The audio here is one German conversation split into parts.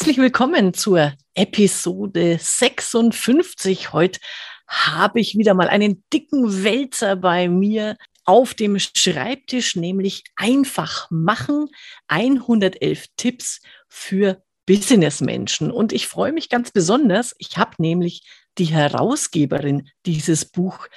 Herzlich willkommen zur Episode 56. Heute habe ich wieder mal einen dicken Wälzer bei mir auf dem Schreibtisch, nämlich einfach machen. 111 Tipps für Businessmenschen. Und ich freue mich ganz besonders. Ich habe nämlich die Herausgeberin dieses Buchs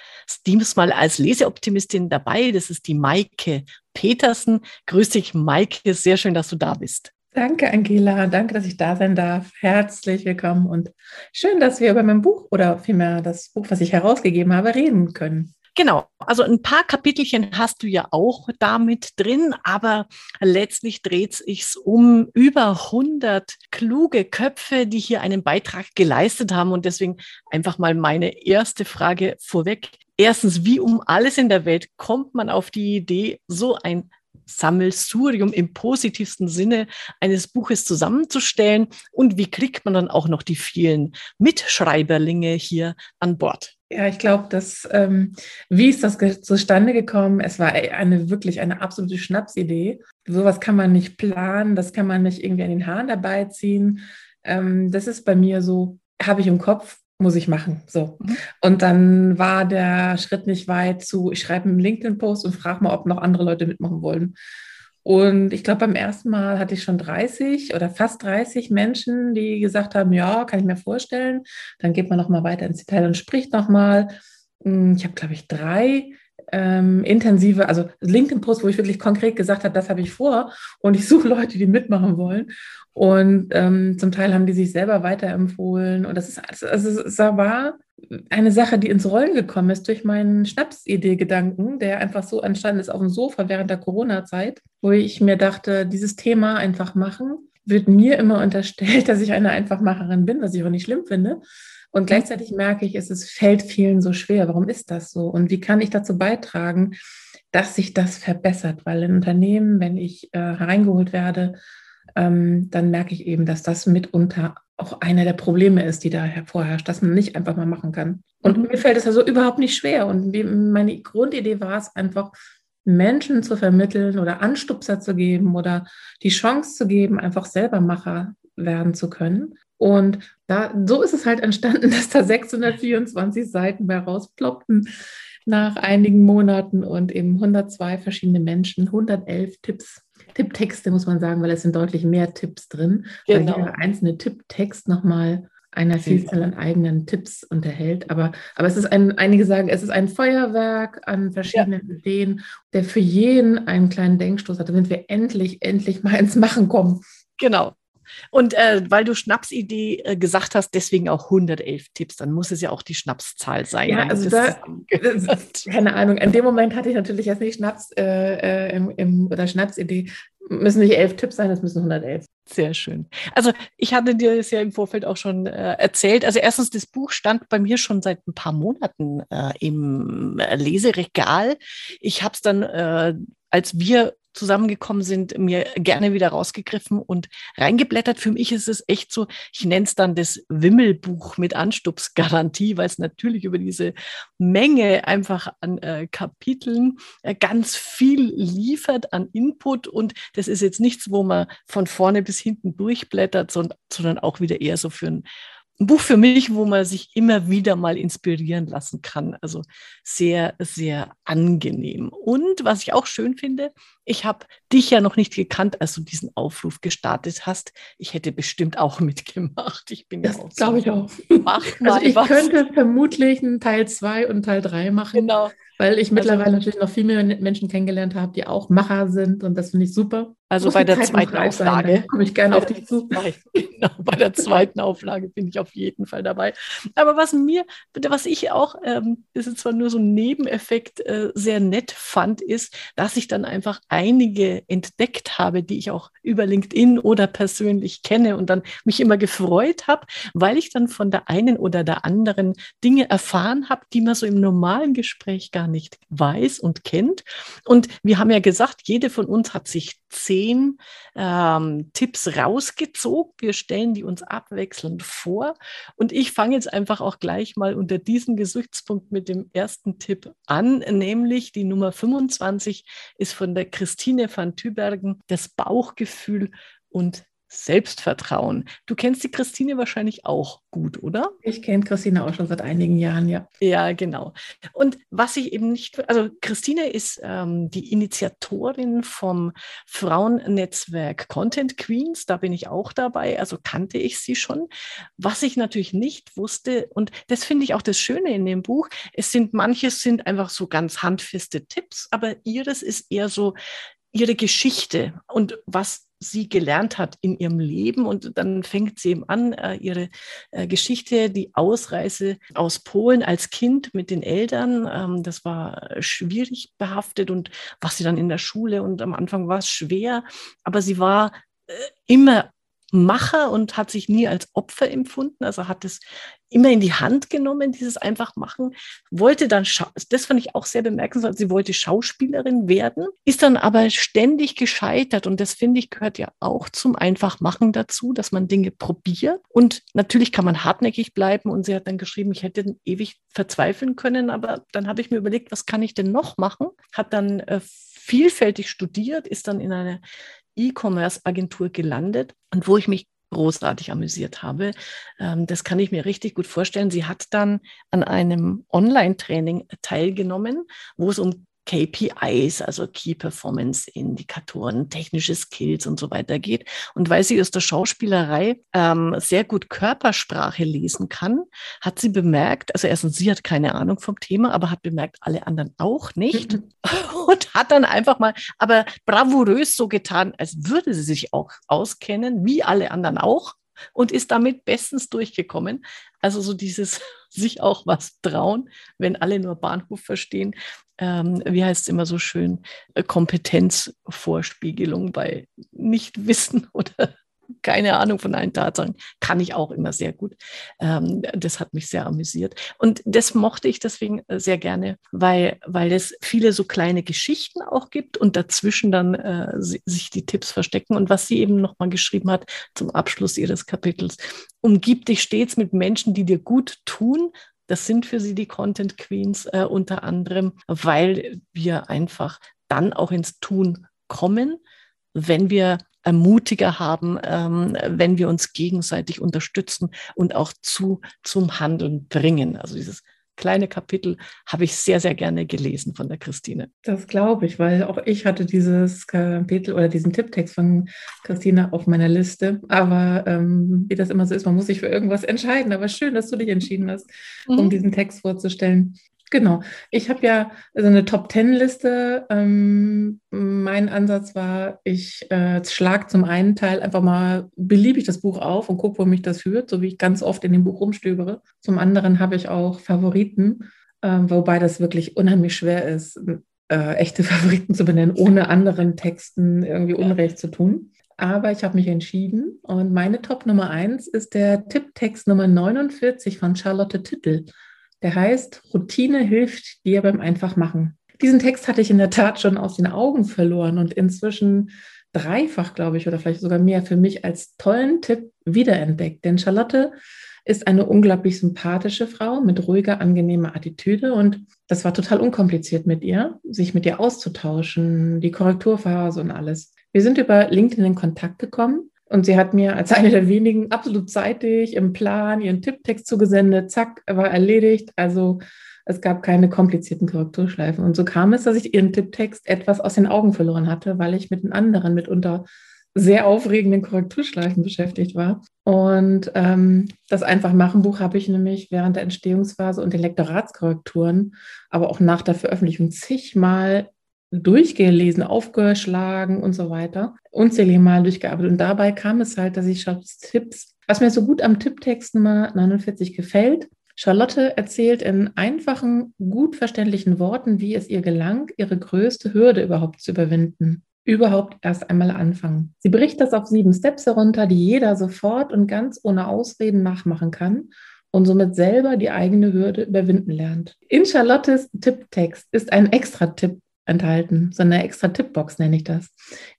diesmal als Leseoptimistin dabei. Das ist die Maike Petersen. Grüß dich, Maike. Sehr schön, dass du da bist. Danke, Angela. Danke, dass ich da sein darf. Herzlich willkommen und schön, dass wir über mein Buch oder vielmehr das Buch, was ich herausgegeben habe, reden können. Genau, also ein paar Kapitelchen hast du ja auch damit drin, aber letztlich dreht es sich um über 100 kluge Köpfe, die hier einen Beitrag geleistet haben. Und deswegen einfach mal meine erste Frage vorweg. Erstens, wie um alles in der Welt kommt man auf die Idee, so ein Sammelsurium im positivsten Sinne eines Buches zusammenzustellen und wie kriegt man dann auch noch die vielen Mitschreiberlinge hier an Bord? Ja, ich glaube, dass ähm, wie ist das zustande gekommen? Es war eine wirklich eine absolute Schnapsidee. Sowas kann man nicht planen, das kann man nicht irgendwie an den Haaren dabei ziehen. Ähm, das ist bei mir so, habe ich im Kopf, muss ich machen. So. Mhm. Und dann war der Schritt nicht weit zu, ich schreibe einen LinkedIn-Post und frage mal, ob noch andere Leute mitmachen wollen. Und ich glaube, beim ersten Mal hatte ich schon 30 oder fast 30 Menschen, die gesagt haben, ja, kann ich mir vorstellen. Dann geht man nochmal weiter ins Detail und spricht nochmal. Hm, ich habe, glaube ich, drei ähm, intensive, also LinkedIn-Post, wo ich wirklich konkret gesagt habe, das habe ich vor und ich suche Leute, die mitmachen wollen. Und ähm, zum Teil haben die sich selber weiterempfohlen. Und das ist, also es war eine Sache, die ins Rollen gekommen ist durch meinen Schnapsidee-Gedanken, der einfach so entstanden ist auf dem Sofa während der Corona-Zeit, wo ich mir dachte, dieses Thema einfach machen, wird mir immer unterstellt, dass ich eine Einfachmacherin bin, was ich auch nicht schlimm finde. Und gleichzeitig merke ich, es ist, fällt vielen so schwer. Warum ist das so? Und wie kann ich dazu beitragen, dass sich das verbessert? Weil in Unternehmen, wenn ich äh, hereingeholt werde, ähm, dann merke ich eben, dass das mitunter auch einer der Probleme ist, die da hervorherrscht, dass man nicht einfach mal machen kann. Und mhm. mir fällt es also überhaupt nicht schwer. Und meine Grundidee war es einfach, Menschen zu vermitteln oder Anstupser zu geben oder die Chance zu geben, einfach selber Macher werden zu können. Und da, so ist es halt entstanden, dass da 624 Seiten bei rausploppten nach einigen Monaten und eben 102 verschiedene Menschen, 111 Tipps, Tipptexte muss man sagen, weil es sind deutlich mehr Tipps drin, genau. weil jeder einzelne Tipptext nochmal einer Vielzahl an eigenen Tipps unterhält. Aber, aber es ist ein, einige sagen, es ist ein Feuerwerk an verschiedenen ja. Ideen, der für jeden einen kleinen Denkstoß hat, damit wir endlich, endlich mal ins Machen kommen. Genau, und äh, weil du Schnapsidee äh, gesagt hast, deswegen auch 111 Tipps, dann muss es ja auch die Schnapszahl sein. Ja, also da, keine Ahnung, in dem Moment hatte ich natürlich jetzt nicht Schnaps äh, äh, im, im, oder Schnapsidee. Müssen nicht elf Tipps sein, es müssen 111. Sehr schön. Also ich hatte dir das ja im Vorfeld auch schon äh, erzählt. Also erstens, das Buch stand bei mir schon seit ein paar Monaten äh, im Leseregal. Ich habe es dann, als wir zusammengekommen sind, mir gerne wieder rausgegriffen und reingeblättert. Für mich ist es echt so, ich nenne es dann das Wimmelbuch mit Anstupsgarantie, weil es natürlich über diese Menge einfach an äh, Kapiteln äh, ganz viel liefert an Input. Und das ist jetzt nichts, wo man von vorne bis hinten durchblättert, sondern, auch wieder eher so für ein ein Buch für mich, wo man sich immer wieder mal inspirieren lassen kann. Also sehr, sehr angenehm. Und was ich auch schön finde, ich habe dich ja noch nicht gekannt, als du diesen Aufruf gestartet hast. Ich hätte bestimmt auch mitgemacht. Ich bin das ja auch glaube so, ich auch. Mach mal also ich was. könnte vermutlich einen Teil 2 und Teil 3 machen. Genau. Weil ich also mittlerweile also, natürlich noch viel mehr Menschen kennengelernt habe, die auch Macher sind und das finde ich super. Also bei der zweiten Auflage komme ich gerne auf dich zu. Genau, bei der zweiten Auflage bin ich auf jeden Fall dabei. Aber was mir, was ich auch, ähm, das ist zwar nur so ein Nebeneffekt, äh, sehr nett fand, ist, dass ich dann einfach einige entdeckt habe, die ich auch über LinkedIn oder persönlich kenne und dann mich immer gefreut habe, weil ich dann von der einen oder der anderen Dinge erfahren habe, die man so im normalen Gespräch gar nicht weiß und kennt. Und wir haben ja gesagt, jede von uns hat sich zehn ähm, Tipps rausgezogen. Wir stellen die uns abwechselnd vor. Und ich fange jetzt einfach auch gleich mal unter diesem Gesichtspunkt mit dem ersten Tipp an, nämlich die Nummer 25 ist von der Christine van Tübergen, das Bauchgefühl und Selbstvertrauen. Du kennst die Christine wahrscheinlich auch gut, oder? Ich kenne Christine auch schon seit einigen Jahren, ja. Ja, genau. Und was ich eben nicht, also Christine ist ähm, die Initiatorin vom Frauennetzwerk Content Queens, da bin ich auch dabei, also kannte ich sie schon. Was ich natürlich nicht wusste, und das finde ich auch das Schöne in dem Buch, es sind manches sind einfach so ganz handfeste Tipps, aber ihres ist eher so ihre Geschichte und was sie gelernt hat in ihrem Leben. Und dann fängt sie eben an, äh, ihre äh, Geschichte, die Ausreise aus Polen als Kind mit den Eltern. Ähm, das war schwierig behaftet und was sie dann in der Schule und am Anfang war es schwer, aber sie war äh, immer Macher und hat sich nie als Opfer empfunden, also hat es immer in die Hand genommen, dieses einfach machen, wollte dann, das fand ich auch sehr bemerkenswert, sie wollte Schauspielerin werden, ist dann aber ständig gescheitert. Und das finde ich gehört ja auch zum Einfachmachen dazu, dass man Dinge probiert. Und natürlich kann man hartnäckig bleiben. Und sie hat dann geschrieben, ich hätte ewig verzweifeln können, aber dann habe ich mir überlegt, was kann ich denn noch machen, hat dann äh, vielfältig studiert, ist dann in einer E-Commerce-Agentur gelandet und wo ich mich großartig amüsiert habe. Ähm, das kann ich mir richtig gut vorstellen. Sie hat dann an einem Online-Training teilgenommen, wo es um KPIs, also Key Performance Indikatoren, technische Skills und so weiter geht. Und weil sie aus der Schauspielerei ähm, sehr gut Körpersprache lesen kann, hat sie bemerkt, also erstens, sie hat keine Ahnung vom Thema, aber hat bemerkt, alle anderen auch nicht. Mhm. Und hat dann einfach mal, aber bravourös so getan, als würde sie sich auch auskennen, wie alle anderen auch und ist damit bestens durchgekommen. Also so dieses sich auch was trauen, wenn alle nur Bahnhof verstehen. Ähm, wie heißt es immer so schön? Äh, Kompetenzvorspiegelung bei Nichtwissen oder keine Ahnung von allen Tatsachen, kann ich auch immer sehr gut. Ähm, das hat mich sehr amüsiert. Und das mochte ich deswegen äh, sehr gerne, weil, weil es viele so kleine Geschichten auch gibt und dazwischen dann äh, sich die Tipps verstecken. Und was sie eben nochmal geschrieben hat zum Abschluss ihres Kapitels, umgib dich stets mit Menschen, die dir gut tun, das sind für sie die Content Queens äh, unter anderem, weil wir einfach dann auch ins Tun kommen, wenn wir ermutiger haben, ähm, wenn wir uns gegenseitig unterstützen und auch zu, zum Handeln bringen. Also dieses kleine Kapitel habe ich sehr, sehr gerne gelesen von der Christine. Das glaube ich, weil auch ich hatte dieses Kapitel oder diesen Tipptext von Christine auf meiner Liste. Aber ähm, wie das immer so ist, man muss sich für irgendwas entscheiden. Aber schön, dass du dich entschieden hast, mhm. um diesen Text vorzustellen. Genau. Ich habe ja so eine Top-Ten-Liste. Ähm, mein Ansatz war, ich äh, schlage zum einen Teil einfach mal beliebig das Buch auf und gucke, wo mich das führt, so wie ich ganz oft in dem Buch rumstöbere. Zum anderen habe ich auch Favoriten, äh, wobei das wirklich unheimlich schwer ist, äh, echte Favoriten zu benennen, ohne anderen Texten irgendwie Unrecht zu tun. Aber ich habe mich entschieden und meine Top Nummer 1 ist der Tipptext Nummer 49 von Charlotte Tittel. Der heißt, Routine hilft dir beim Einfachmachen. Diesen Text hatte ich in der Tat schon aus den Augen verloren und inzwischen dreifach, glaube ich, oder vielleicht sogar mehr für mich als tollen Tipp wiederentdeckt. Denn Charlotte ist eine unglaublich sympathische Frau mit ruhiger, angenehmer Attitüde und das war total unkompliziert mit ihr, sich mit ihr auszutauschen, die Korrekturphase und alles. Wir sind über LinkedIn in Kontakt gekommen und sie hat mir als eine der wenigen absolut zeitig im Plan ihren Tipptext zugesendet. Zack, war erledigt. Also es gab keine komplizierten Korrekturschleifen. Und so kam es, dass ich ihren Tipptext etwas aus den Augen verloren hatte, weil ich mit den anderen mitunter sehr aufregenden Korrekturschleifen beschäftigt war. Und ähm, das Einfachmachen-Buch habe ich nämlich während der Entstehungsphase und den Lektoratskorrekturen, aber auch nach der Veröffentlichung zigmal durchgelesen, aufgeschlagen und so weiter. Unzählige Mal durchgearbeitet. Und dabei kam es halt, dass ich Charlottes Tipps, was mir so gut am Tipptext Nummer 49 gefällt, Charlotte erzählt in einfachen, gut verständlichen Worten, wie es ihr gelang, ihre größte Hürde überhaupt zu überwinden. Überhaupt erst einmal anfangen. Sie bricht das auf sieben Steps herunter, die jeder sofort und ganz ohne Ausreden nachmachen kann und somit selber die eigene Hürde überwinden lernt. In Charlottes Tipptext ist ein extra Tipp enthalten, so eine extra Tippbox nenne ich das,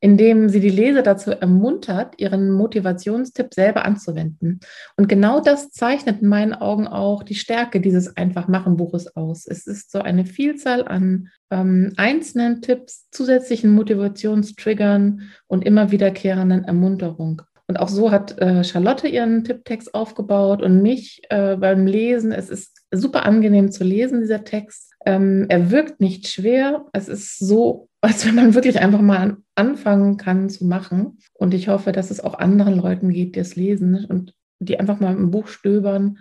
indem sie die Leser dazu ermuntert, ihren Motivationstipp selber anzuwenden. Und genau das zeichnet in meinen Augen auch die Stärke dieses Einfach-Machen-Buches aus. Es ist so eine Vielzahl an ähm, einzelnen Tipps, zusätzlichen Motivationstriggern und immer wiederkehrenden Ermunterung. Und auch so hat äh, Charlotte ihren Tipptext aufgebaut und mich äh, beim Lesen. Es ist super angenehm zu lesen, dieser Text. Ähm, er wirkt nicht schwer. Es ist so, als wenn man wirklich einfach mal anfangen kann zu machen. Und ich hoffe, dass es auch anderen Leuten geht, die es lesen und die einfach mal im Buch stöbern,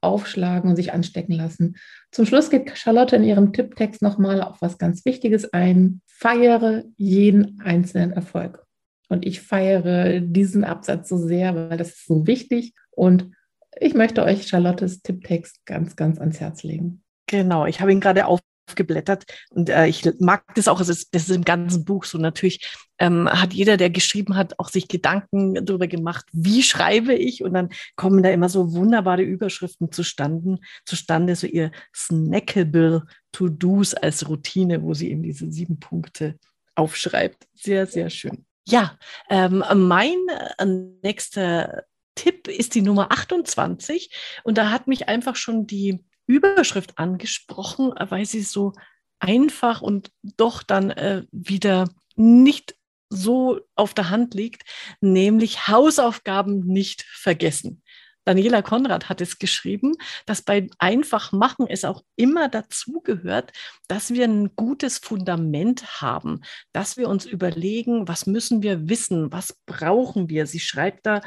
aufschlagen und sich anstecken lassen. Zum Schluss geht Charlotte in ihrem Tipptext nochmal auf was ganz Wichtiges ein. Feiere jeden einzelnen Erfolg. Und ich feiere diesen Absatz so sehr, weil das ist so wichtig. Und ich möchte euch Charlottes Tipptext ganz, ganz ans Herz legen. Genau, ich habe ihn gerade aufgeblättert und äh, ich mag das auch, ist, das ist im ganzen Buch so. Natürlich ähm, hat jeder, der geschrieben hat, auch sich Gedanken darüber gemacht, wie schreibe ich und dann kommen da immer so wunderbare Überschriften zustande, zustande so ihr snackable To-Dos als Routine, wo sie eben diese sieben Punkte aufschreibt. Sehr, sehr schön. Ja, ähm, mein äh, nächster Tipp ist die Nummer 28 und da hat mich einfach schon die Überschrift angesprochen, weil sie so einfach und doch dann äh, wieder nicht so auf der Hand liegt, nämlich Hausaufgaben nicht vergessen. Daniela Konrad hat es geschrieben, dass bei Einfachmachen es auch immer dazugehört, dass wir ein gutes Fundament haben, dass wir uns überlegen, was müssen wir wissen, was brauchen wir. Sie schreibt da,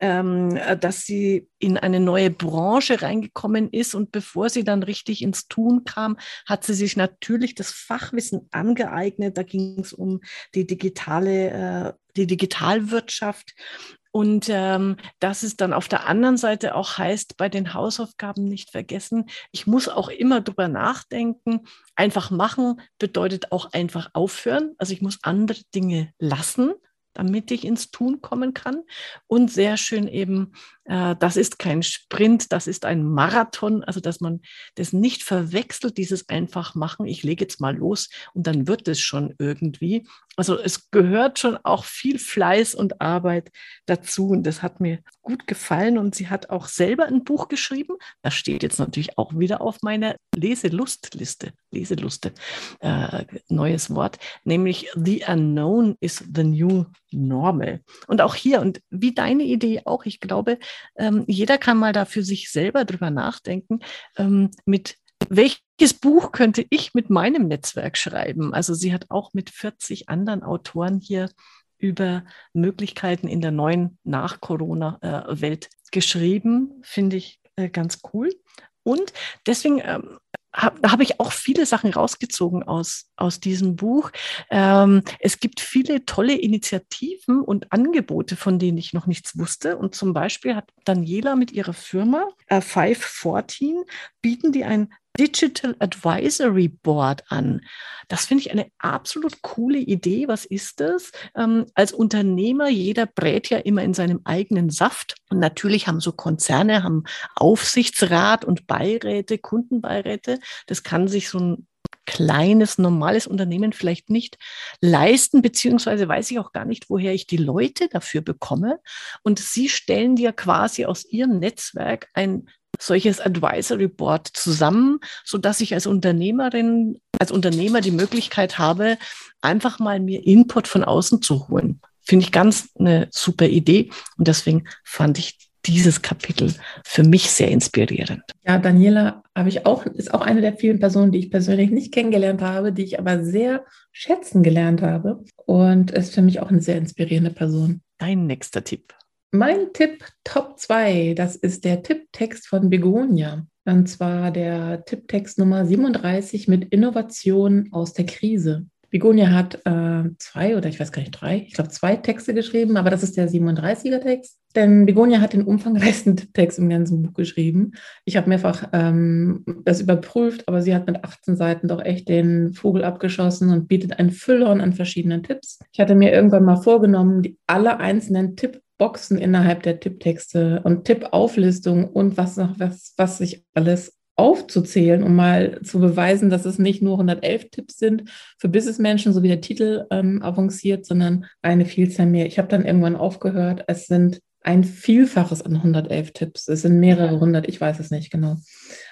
ähm, dass sie in eine neue Branche reingekommen ist und bevor sie dann richtig ins Tun kam, hat sie sich natürlich das Fachwissen angeeignet. Da ging es um die digitale, äh, die Digitalwirtschaft und ähm, dass es dann auf der anderen Seite auch heißt, bei den Hausaufgaben nicht vergessen, ich muss auch immer drüber nachdenken. Einfach machen bedeutet auch einfach aufhören. Also ich muss andere Dinge lassen damit ich ins Tun kommen kann. Und sehr schön eben, äh, das ist kein Sprint, das ist ein Marathon, also dass man das nicht verwechselt, dieses einfach machen, ich lege jetzt mal los und dann wird es schon irgendwie. Also es gehört schon auch viel Fleiß und Arbeit dazu und das hat mir gut gefallen und sie hat auch selber ein Buch geschrieben. Das steht jetzt natürlich auch wieder auf meiner Leselustliste, Leseluste, äh, neues Wort, nämlich The Unknown is the New Normal. Und auch hier, und wie deine Idee auch, ich glaube, ähm, jeder kann mal da für sich selber drüber nachdenken, ähm, mit welches Buch könnte ich mit meinem Netzwerk schreiben? Also sie hat auch mit 40 anderen Autoren hier über Möglichkeiten in der neuen Nach-Corona-Welt geschrieben. Finde ich äh, ganz cool. Und deswegen ähm, hab, da habe ich auch viele Sachen rausgezogen aus, aus diesem Buch. Ähm, es gibt viele tolle Initiativen und Angebote, von denen ich noch nichts wusste. Und zum Beispiel hat Daniela mit ihrer Firma äh, 514 bieten die ein Digital Advisory Board an. Das finde ich eine absolut coole Idee. Was ist das? Ähm, als Unternehmer, jeder brät ja immer in seinem eigenen Saft. Und natürlich haben so Konzerne, haben Aufsichtsrat und Beiräte, Kundenbeiräte. Das kann sich so ein kleines, normales Unternehmen vielleicht nicht leisten, beziehungsweise weiß ich auch gar nicht, woher ich die Leute dafür bekomme. Und sie stellen dir quasi aus ihrem Netzwerk ein solches Advisory Board zusammen, so dass ich als Unternehmerin, als Unternehmer die Möglichkeit habe, einfach mal mir Input von außen zu holen. Finde ich ganz eine super Idee und deswegen fand ich dieses Kapitel für mich sehr inspirierend. Ja, Daniela habe ich auch, ist auch eine der vielen Personen, die ich persönlich nicht kennengelernt habe, die ich aber sehr schätzen gelernt habe und ist für mich auch eine sehr inspirierende Person. Dein nächster Tipp. Mein Tipp Top 2, das ist der Tipptext von Begonia. Und zwar der Tipptext Nummer 37 mit Innovation aus der Krise. Begonia hat äh, zwei oder ich weiß gar nicht, drei, ich glaube zwei Texte geschrieben, aber das ist der 37er Text. Denn Begonia hat den umfangreichsten Text im ganzen Buch geschrieben. Ich habe mehrfach ähm, das überprüft, aber sie hat mit 18 Seiten doch echt den Vogel abgeschossen und bietet ein Füllhorn an verschiedenen Tipps. Ich hatte mir irgendwann mal vorgenommen, die alle einzelnen Tipp Boxen innerhalb der Tipptexte und Tippauflistung und was noch, was, was sich alles aufzuzählen, um mal zu beweisen, dass es nicht nur 111 Tipps sind für Businessmenschen, so wie der Titel ähm, avanciert, sondern eine Vielzahl mehr. Ich habe dann irgendwann aufgehört. Es sind ein Vielfaches an 111 Tipps. Es sind mehrere hundert, ich weiß es nicht genau.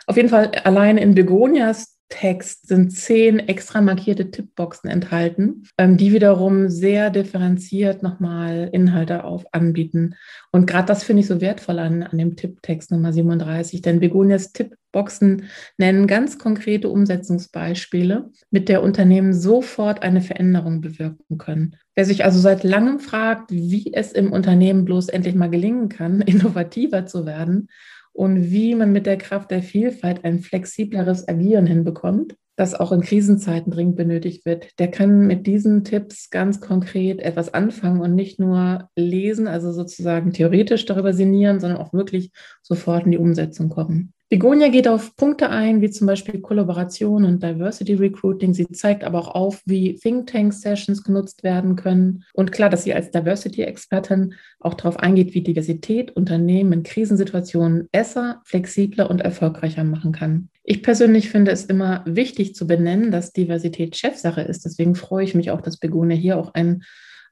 Auf jeden Fall allein in Begonias Text sind zehn extra markierte Tippboxen enthalten, ähm, die wiederum sehr differenziert nochmal Inhalte auf anbieten. Und gerade das finde ich so wertvoll an, an dem Tipptext Nummer 37, denn Begonias Tippboxen nennen ganz konkrete Umsetzungsbeispiele, mit der Unternehmen sofort eine Veränderung bewirken können. Wer sich also seit langem fragt, wie es im Unternehmen bloß endlich mal gelingen kann, innovativer zu werden und wie man mit der Kraft der Vielfalt ein flexibleres Agieren hinbekommt, das auch in Krisenzeiten dringend benötigt wird, der kann mit diesen Tipps ganz konkret etwas anfangen und nicht nur lesen, also sozusagen theoretisch darüber sinnieren, sondern auch wirklich sofort in die Umsetzung kommen. Begonia geht auf Punkte ein, wie zum Beispiel Kollaboration und Diversity Recruiting. Sie zeigt aber auch auf, wie Think Tank Sessions genutzt werden können. Und klar, dass sie als Diversity-Expertin auch darauf eingeht, wie Diversität Unternehmen in Krisensituationen besser, flexibler und erfolgreicher machen kann. Ich persönlich finde es immer wichtig zu benennen, dass Diversität Chefsache ist. Deswegen freue ich mich auch, dass Begonia hier auch einen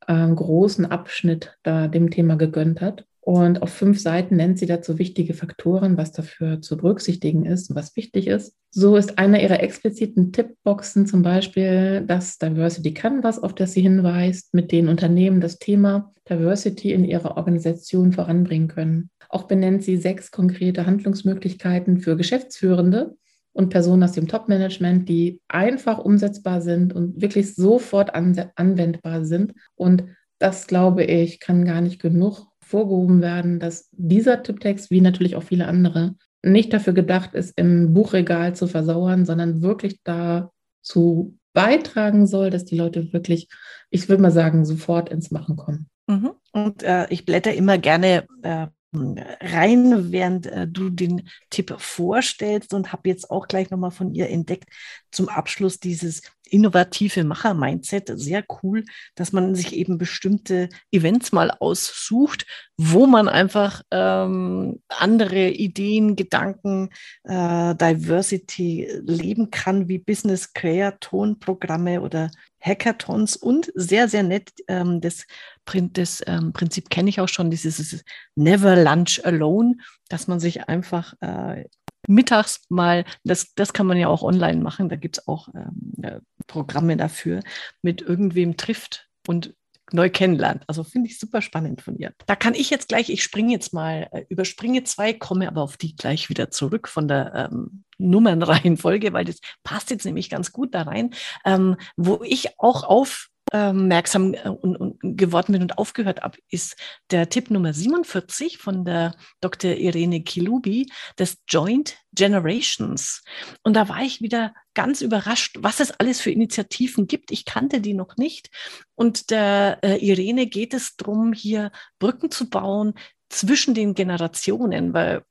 äh, großen Abschnitt da dem Thema gegönnt hat. Und auf fünf Seiten nennt sie dazu wichtige Faktoren, was dafür zu berücksichtigen ist und was wichtig ist. So ist einer ihrer expliziten Tippboxen zum Beispiel das Diversity Canvas, auf das sie hinweist, mit denen Unternehmen das Thema Diversity in ihrer Organisation voranbringen können. Auch benennt sie sechs konkrete Handlungsmöglichkeiten für Geschäftsführende und Personen aus dem Top-Management, die einfach umsetzbar sind und wirklich sofort anwendbar sind. Und das, glaube ich, kann gar nicht genug hervorgehoben werden, dass dieser Tipptext, wie natürlich auch viele andere, nicht dafür gedacht ist, im Buchregal zu versauern, sondern wirklich dazu beitragen soll, dass die Leute wirklich, ich würde mal sagen, sofort ins Machen kommen. Mhm. Und äh, ich blätter immer gerne äh, rein, während äh, du den Tipp vorstellst und habe jetzt auch gleich nochmal von ihr entdeckt zum Abschluss dieses innovative Macher-Mindset. Sehr cool, dass man sich eben bestimmte Events mal aussucht, wo man einfach ähm, andere Ideen, Gedanken, äh, Diversity leben kann, wie Business Creaton-Programme oder Hackathons und sehr, sehr nett, ähm, das, das ähm, Prinzip kenne ich auch schon, dieses Never Lunch Alone, dass man sich einfach äh, mittags mal, das, das kann man ja auch online machen, da gibt es auch ähm, äh, Programme dafür, mit irgendwem trifft und neu kennenlernt. Also finde ich super spannend von ihr. Da kann ich jetzt gleich, ich springe jetzt mal, äh, überspringe zwei, komme aber auf die gleich wieder zurück von der ähm, Nummernreihenfolge, weil das passt jetzt nämlich ganz gut da rein, ähm, wo ich auch auf aufmerksam äh, und, und geworden bin und aufgehört habe, ist der Tipp Nummer 47 von der Dr. Irene Kilubi, des Joint Generations. Und da war ich wieder ganz überrascht, was es alles für Initiativen gibt. Ich kannte die noch nicht. Und der äh, Irene geht es darum, hier Brücken zu bauen zwischen den Generationen, weil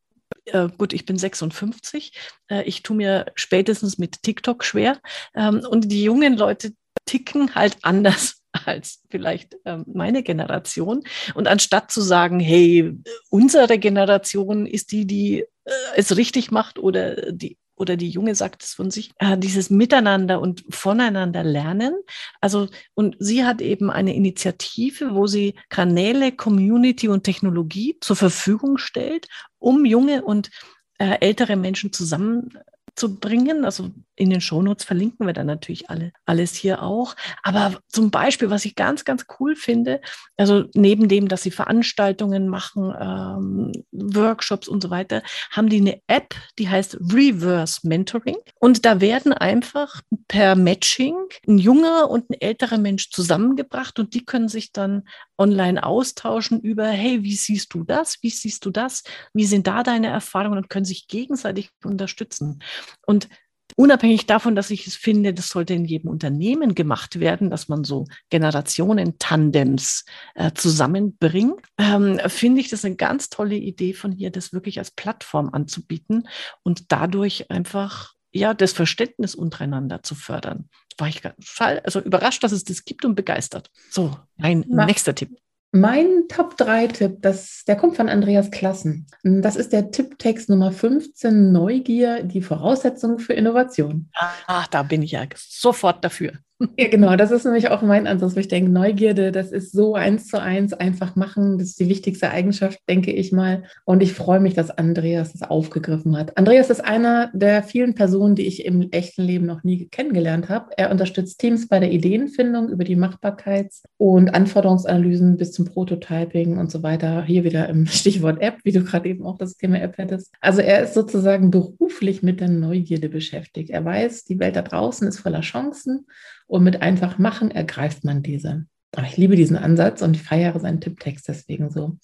äh, gut, ich bin 56. Äh, ich tue mir spätestens mit TikTok schwer. Ähm, und die jungen Leute, ticken halt anders als vielleicht ähm, meine Generation. Und anstatt zu sagen, hey, unsere Generation ist die, die äh, es richtig macht oder die oder die Junge sagt es von sich, äh, dieses Miteinander und voneinander lernen. Also, und sie hat eben eine Initiative, wo sie Kanäle, Community und Technologie zur Verfügung stellt, um junge und äh, ältere Menschen zusammen zu bringen. Also in den Shownotes verlinken wir dann natürlich alle, alles hier auch. Aber zum Beispiel, was ich ganz, ganz cool finde, also neben dem, dass sie Veranstaltungen machen, ähm, Workshops und so weiter, haben die eine App, die heißt Reverse Mentoring. Und da werden einfach per Matching ein junger und ein älterer Mensch zusammengebracht und die können sich dann online austauschen über, hey, wie siehst du das? Wie siehst du das? Wie sind da deine Erfahrungen und können sich gegenseitig unterstützen? Und unabhängig davon, dass ich es finde, das sollte in jedem Unternehmen gemacht werden, dass man so Generationen-Tandems äh, zusammenbringt, ähm, finde ich das eine ganz tolle Idee von hier, das wirklich als Plattform anzubieten und dadurch einfach ja das Verständnis untereinander zu fördern. War ich ganz also überrascht, dass es das gibt und begeistert. So, mein ja. nächster Tipp. Mein Top-3-Tipp, der kommt von Andreas Klassen. Das ist der Tipptext Nummer 15, Neugier, die Voraussetzung für Innovation. Ach, da bin ich ja sofort dafür. Ja, genau, das ist nämlich auch mein Ansatz, wo ich denke, Neugierde, das ist so eins zu eins einfach machen. Das ist die wichtigste Eigenschaft, denke ich mal. Und ich freue mich, dass Andreas das aufgegriffen hat. Andreas ist einer der vielen Personen, die ich im echten Leben noch nie kennengelernt habe. Er unterstützt Teams bei der Ideenfindung über die Machbarkeits- und Anforderungsanalysen bis zum Prototyping und so weiter. Hier wieder im Stichwort App, wie du gerade eben auch das Thema App hättest. Also er ist sozusagen beruflich mit der Neugierde beschäftigt. Er weiß, die Welt da draußen ist voller Chancen und mit einfach machen ergreift man diese. Aber ich liebe diesen Ansatz und ich feiere seinen Tipptext deswegen so.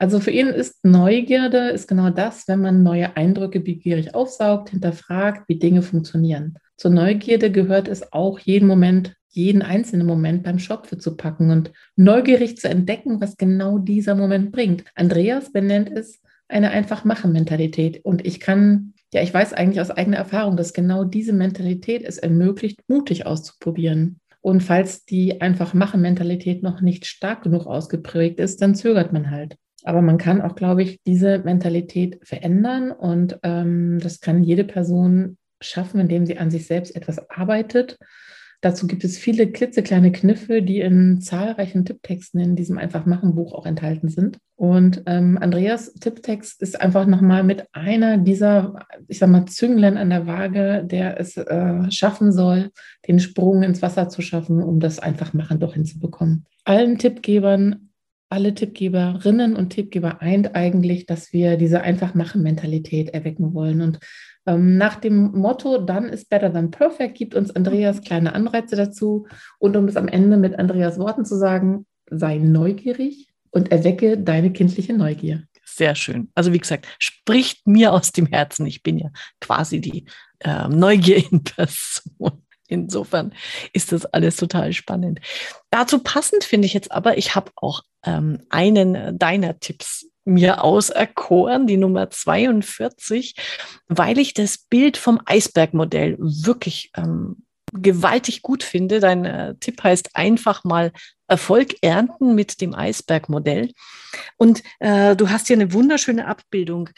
Also für ihn ist Neugierde ist genau das, wenn man neue Eindrücke begierig aufsaugt, hinterfragt, wie Dinge funktionieren. Zur Neugierde gehört es auch, jeden Moment, jeden einzelnen Moment beim Schopfe zu packen und neugierig zu entdecken, was genau dieser Moment bringt. Andreas benennt es eine Einfach-Machen-Mentalität. Und ich kann ja, ich weiß eigentlich aus eigener Erfahrung, dass genau diese Mentalität es ermöglicht, mutig auszuprobieren. Und falls die einfach machen Mentalität noch nicht stark genug ausgeprägt ist, dann zögert man halt. Aber man kann auch, glaube ich, diese Mentalität verändern und ähm, das kann jede Person schaffen, indem sie an sich selbst etwas arbeitet Dazu gibt es viele klitzekleine Kniffe, die in zahlreichen Tipptexten in diesem Einfach-Machen-Buch auch enthalten sind. Und ähm, Andreas Tipptext ist einfach nochmal mit einer dieser, ich sag mal, Zünglein an der Waage, der es äh, schaffen soll, den Sprung ins Wasser zu schaffen, um das Einfach-Machen doch hinzubekommen. Allen Tippgebern alle Tippgeberinnen und Tippgeber eint eigentlich, dass wir diese Einfach-Machen-Mentalität erwecken wollen. Und ähm, nach dem Motto, dann ist better than perfect, gibt uns Andreas kleine Anreize dazu. Und um es am Ende mit Andreas Worten zu sagen, sei neugierig und erwecke deine kindliche Neugier. Sehr schön. Also wie gesagt, spricht mir aus dem Herzen. Ich bin ja quasi die äh, Neugier in Person. Insofern ist das alles total spannend. Dazu passend finde ich jetzt aber, ich habe auch ähm, einen deiner Tipps mir auserkoren, die Nummer 42, weil ich das Bild vom Eisbergmodell wirklich ähm, gewaltig gut finde. Dein äh, Tipp heißt einfach mal Erfolg ernten mit dem Eisbergmodell. Und äh, du hast hier eine wunderschöne Abbildung.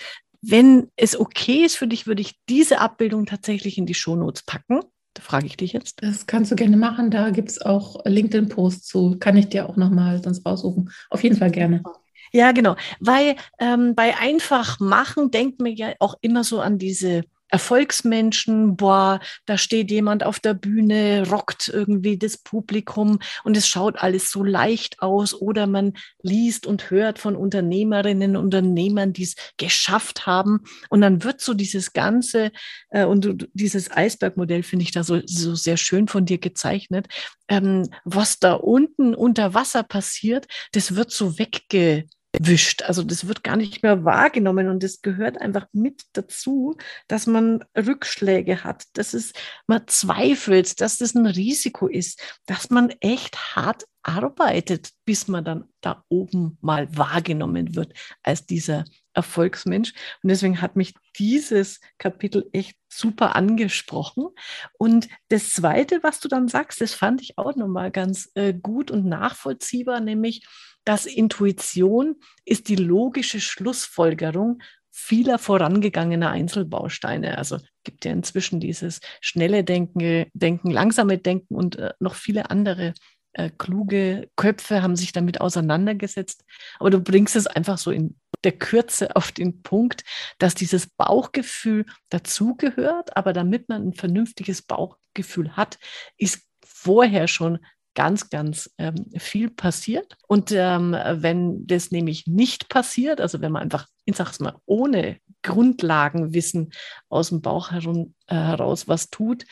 Wenn es okay ist für dich, würde ich diese Abbildung tatsächlich in die Shownotes packen. Da frage ich dich jetzt. Das kannst du gerne machen. Da gibt es auch LinkedIn-Posts zu. Kann ich dir auch nochmal sonst raussuchen. Auf jeden Fall gerne. Ja, genau. Weil ähm, bei einfach machen denkt man ja auch immer so an diese Erfolgsmenschen, boah, da steht jemand auf der Bühne, rockt irgendwie das Publikum und es schaut alles so leicht aus. Oder man liest und hört von Unternehmerinnen und Unternehmern, die es geschafft haben. Und dann wird so dieses ganze äh, und dieses Eisbergmodell finde ich da so, so sehr schön von dir gezeichnet, ähm, was da unten unter Wasser passiert, das wird so wegge wischt. Also das wird gar nicht mehr wahrgenommen und es gehört einfach mit dazu, dass man Rückschläge hat, dass es man zweifelt, dass das ein Risiko ist, dass man echt hart arbeitet, bis man dann da oben mal wahrgenommen wird als dieser Erfolgsmensch. Und deswegen hat mich dieses Kapitel echt super angesprochen. Und das Zweite, was du dann sagst, das fand ich auch nochmal ganz äh, gut und nachvollziehbar, nämlich, dass Intuition ist die logische Schlussfolgerung vieler vorangegangener Einzelbausteine. Also gibt ja inzwischen dieses schnelle Denken, Denken, langsame Denken und äh, noch viele andere äh, kluge Köpfe haben sich damit auseinandergesetzt. Aber du bringst es einfach so in der Kürze auf den Punkt, dass dieses Bauchgefühl dazugehört. Aber damit man ein vernünftiges Bauchgefühl hat, ist vorher schon ganz, ganz ähm, viel passiert. Und ähm, wenn das nämlich nicht passiert, also wenn man einfach, ich sag's mal, ohne Grundlagenwissen aus dem Bauch herum, äh, heraus was tut,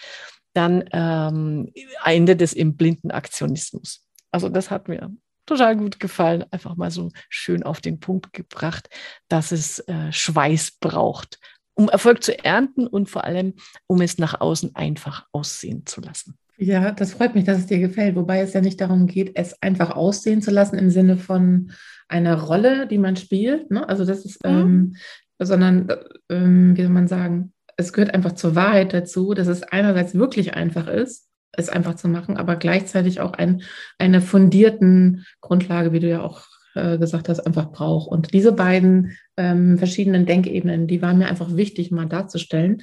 dann ähm, endet es im blinden Aktionismus. Also das hat mir total gut gefallen, einfach mal so schön auf den Punkt gebracht, dass es äh, Schweiß braucht, um Erfolg zu ernten und vor allem, um es nach außen einfach aussehen zu lassen. Ja, das freut mich, dass es dir gefällt, wobei es ja nicht darum geht, es einfach aussehen zu lassen im Sinne von einer Rolle, die man spielt. Ne? Also das ist, mhm. ähm, sondern, ähm, wie soll man sagen, es gehört einfach zur Wahrheit dazu, dass es einerseits wirklich einfach ist, es einfach zu machen, aber gleichzeitig auch ein, eine fundierten Grundlage, wie du ja auch äh, gesagt hast, einfach braucht. Und diese beiden ähm, verschiedenen Denkebenen, die waren mir einfach wichtig, mal darzustellen,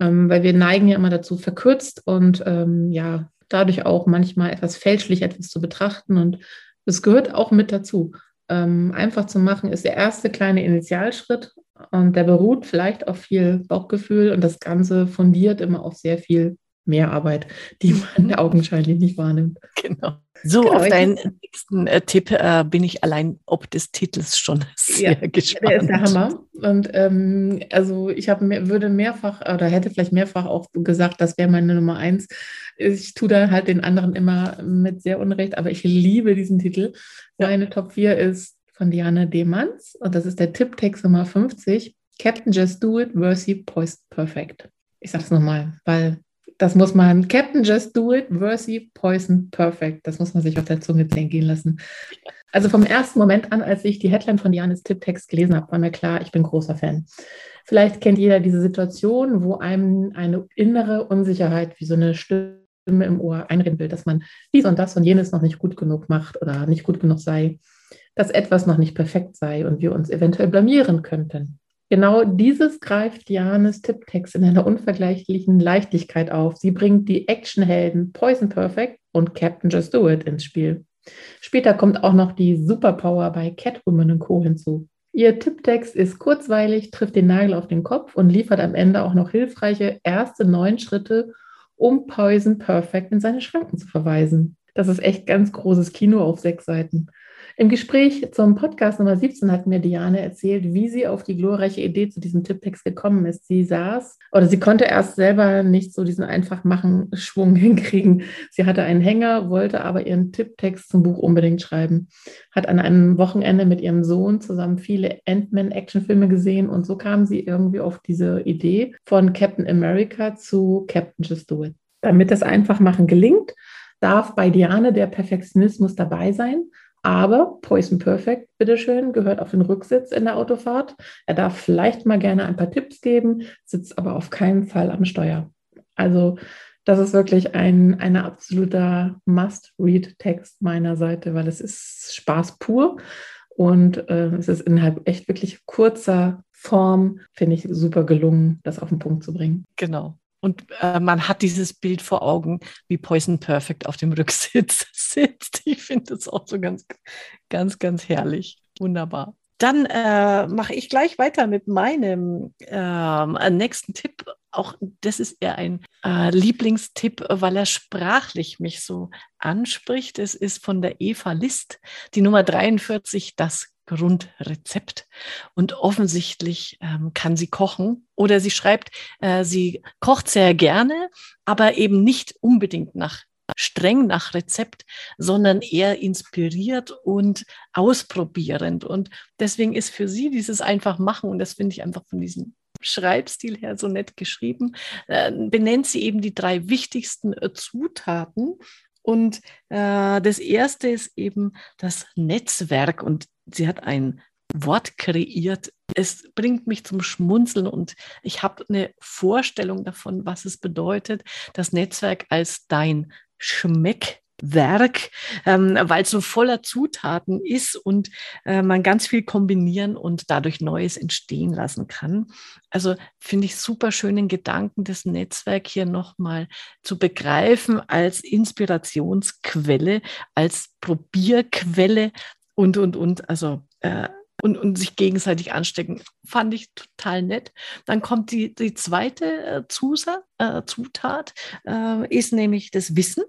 ähm, weil wir neigen ja immer dazu, verkürzt und ähm, ja, dadurch auch manchmal etwas fälschlich etwas zu betrachten. Und es gehört auch mit dazu. Ähm, einfach zu machen ist der erste kleine Initialschritt und der beruht vielleicht auf viel Bauchgefühl und das Ganze fundiert immer auf sehr viel Mehrarbeit, die man augenscheinlich nicht wahrnimmt. Genau. So, genau, auf deinen nächsten äh, Tipp äh, bin ich allein ob des Titels schon sehr ja, gespannt. Der ist der Hammer. Und ähm, also ich habe würde mehrfach oder hätte vielleicht mehrfach auch gesagt, das wäre meine Nummer eins. Ich tue da halt den anderen immer mit sehr Unrecht, aber ich liebe diesen Titel. Meine ja. Top 4 ist von Diana Demanns und das ist der Tipptext Nummer 50. Captain Just Do It, Versi Poised Perfect. Ich sage es nochmal, weil das muss man, Captain Just Do It, Versi Poison Perfect. Das muss man sich auf der Zunge gehen lassen. Also vom ersten Moment an, als ich die Headline von Janis Tipptext gelesen habe, war mir klar, ich bin großer Fan. Vielleicht kennt jeder diese Situation, wo einem eine innere Unsicherheit wie so eine Stimme im Ohr einreden will, dass man dies und das und jenes noch nicht gut genug macht oder nicht gut genug sei, dass etwas noch nicht perfekt sei und wir uns eventuell blamieren könnten. Genau dieses greift Janes Tipptext in einer unvergleichlichen Leichtigkeit auf. Sie bringt die Actionhelden Poison Perfect und Captain Just Do It ins Spiel. Später kommt auch noch die Superpower bei Catwoman Co. hinzu. Ihr Tipptext ist kurzweilig, trifft den Nagel auf den Kopf und liefert am Ende auch noch hilfreiche erste neun Schritte, um Poison Perfect in seine Schranken zu verweisen. Das ist echt ganz großes Kino auf sechs Seiten. Im Gespräch zum Podcast Nummer 17 hat mir Diane erzählt, wie sie auf die glorreiche Idee zu diesem Tipptext gekommen ist. Sie saß oder sie konnte erst selber nicht so diesen einfach machen Schwung hinkriegen. Sie hatte einen Hänger, wollte aber ihren Tipptext zum Buch unbedingt schreiben. Hat an einem Wochenende mit ihrem Sohn zusammen viele Ant-Man-Actionfilme gesehen und so kam sie irgendwie auf diese Idee von Captain America zu Captain Just Do It. Damit das Einfachmachen gelingt, darf bei Diane der Perfektionismus dabei sein aber Poison Perfect, bitteschön, gehört auf den Rücksitz in der Autofahrt. Er darf vielleicht mal gerne ein paar Tipps geben, sitzt aber auf keinen Fall am Steuer. Also das ist wirklich ein, ein absoluter Must-Read-Text meiner Seite, weil es ist Spaß pur und äh, es ist innerhalb echt wirklich kurzer Form, finde ich super gelungen, das auf den Punkt zu bringen. Genau. Und äh, man hat dieses Bild vor Augen, wie Poison Perfect auf dem Rücksitz sitzt. Ich finde das auch so ganz, ganz, ganz herrlich. Wunderbar. Dann äh, mache ich gleich weiter mit meinem äh, nächsten Tipp. Auch das ist eher ein äh, Lieblingstipp, weil er sprachlich mich so anspricht. Es ist von der Eva List, die Nummer 43, das Grundrezept. Und offensichtlich ähm, kann sie kochen oder sie schreibt, äh, sie kocht sehr gerne, aber eben nicht unbedingt nach streng nach Rezept, sondern eher inspiriert und ausprobierend. Und deswegen ist für sie dieses einfach machen, und das finde ich einfach von diesem Schreibstil her so nett geschrieben, äh, benennt sie eben die drei wichtigsten äh, Zutaten. Und äh, das erste ist eben das Netzwerk. Und sie hat ein Wort kreiert. Es bringt mich zum Schmunzeln und ich habe eine Vorstellung davon, was es bedeutet, das Netzwerk als dein Schmeckwerk, ähm, weil es so voller Zutaten ist und äh, man ganz viel kombinieren und dadurch Neues entstehen lassen kann. Also finde ich super schönen Gedanken, das Netzwerk hier nochmal zu begreifen als Inspirationsquelle, als Probierquelle und, und, und. Also äh, und, und sich gegenseitig anstecken. Fand ich total nett. Dann kommt die, die zweite äh, Zusatz, äh, Zutat, äh, ist nämlich das Wissen.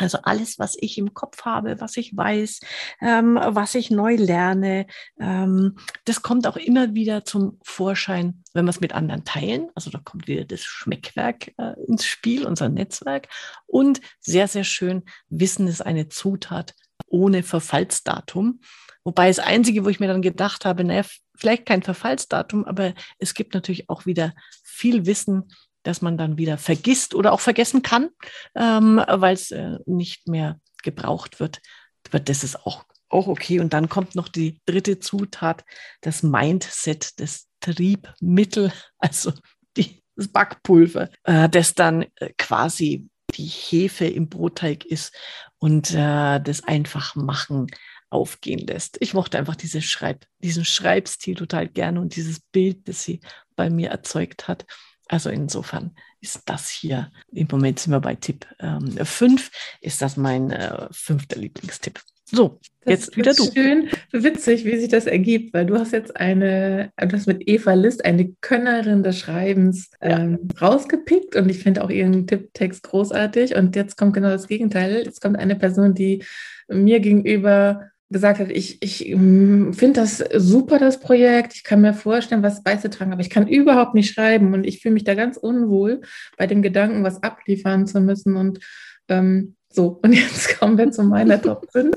Also alles, was ich im Kopf habe, was ich weiß, ähm, was ich neu lerne, ähm, das kommt auch immer wieder zum Vorschein, wenn wir es mit anderen teilen. Also da kommt wieder das Schmeckwerk äh, ins Spiel, unser Netzwerk. Und sehr, sehr schön, Wissen ist eine Zutat ohne Verfallsdatum. Wobei das Einzige, wo ich mir dann gedacht habe, naja, vielleicht kein Verfallsdatum, aber es gibt natürlich auch wieder viel Wissen, das man dann wieder vergisst oder auch vergessen kann, ähm, weil es äh, nicht mehr gebraucht wird. Aber das ist auch, auch okay. Und dann kommt noch die dritte Zutat, das Mindset, das Triebmittel, also die, das Backpulver, äh, das dann äh, quasi die Hefe im Brotteig ist und äh, das einfach machen aufgehen lässt. Ich mochte einfach diese Schreib, diesen Schreibstil total gerne und dieses Bild, das sie bei mir erzeugt hat. Also insofern ist das hier. Im Moment sind wir bei Tipp 5. Ähm, ist das mein äh, fünfter Lieblingstipp. So, das jetzt wieder du. Schön, witzig, wie sich das ergibt, weil du hast jetzt eine, du hast mit Eva List eine Könnerin des Schreibens ja. ähm, rausgepickt und ich finde auch ihren Tipptext großartig. Und jetzt kommt genau das Gegenteil. Jetzt kommt eine Person, die mir gegenüber gesagt hat, ich, ich mm, finde das super, das Projekt. Ich kann mir vorstellen, was beizutragen, aber ich kann überhaupt nicht schreiben und ich fühle mich da ganz unwohl bei dem Gedanken, was abliefern zu müssen. Und ähm, so, und jetzt kommen wir zu meiner Top 5.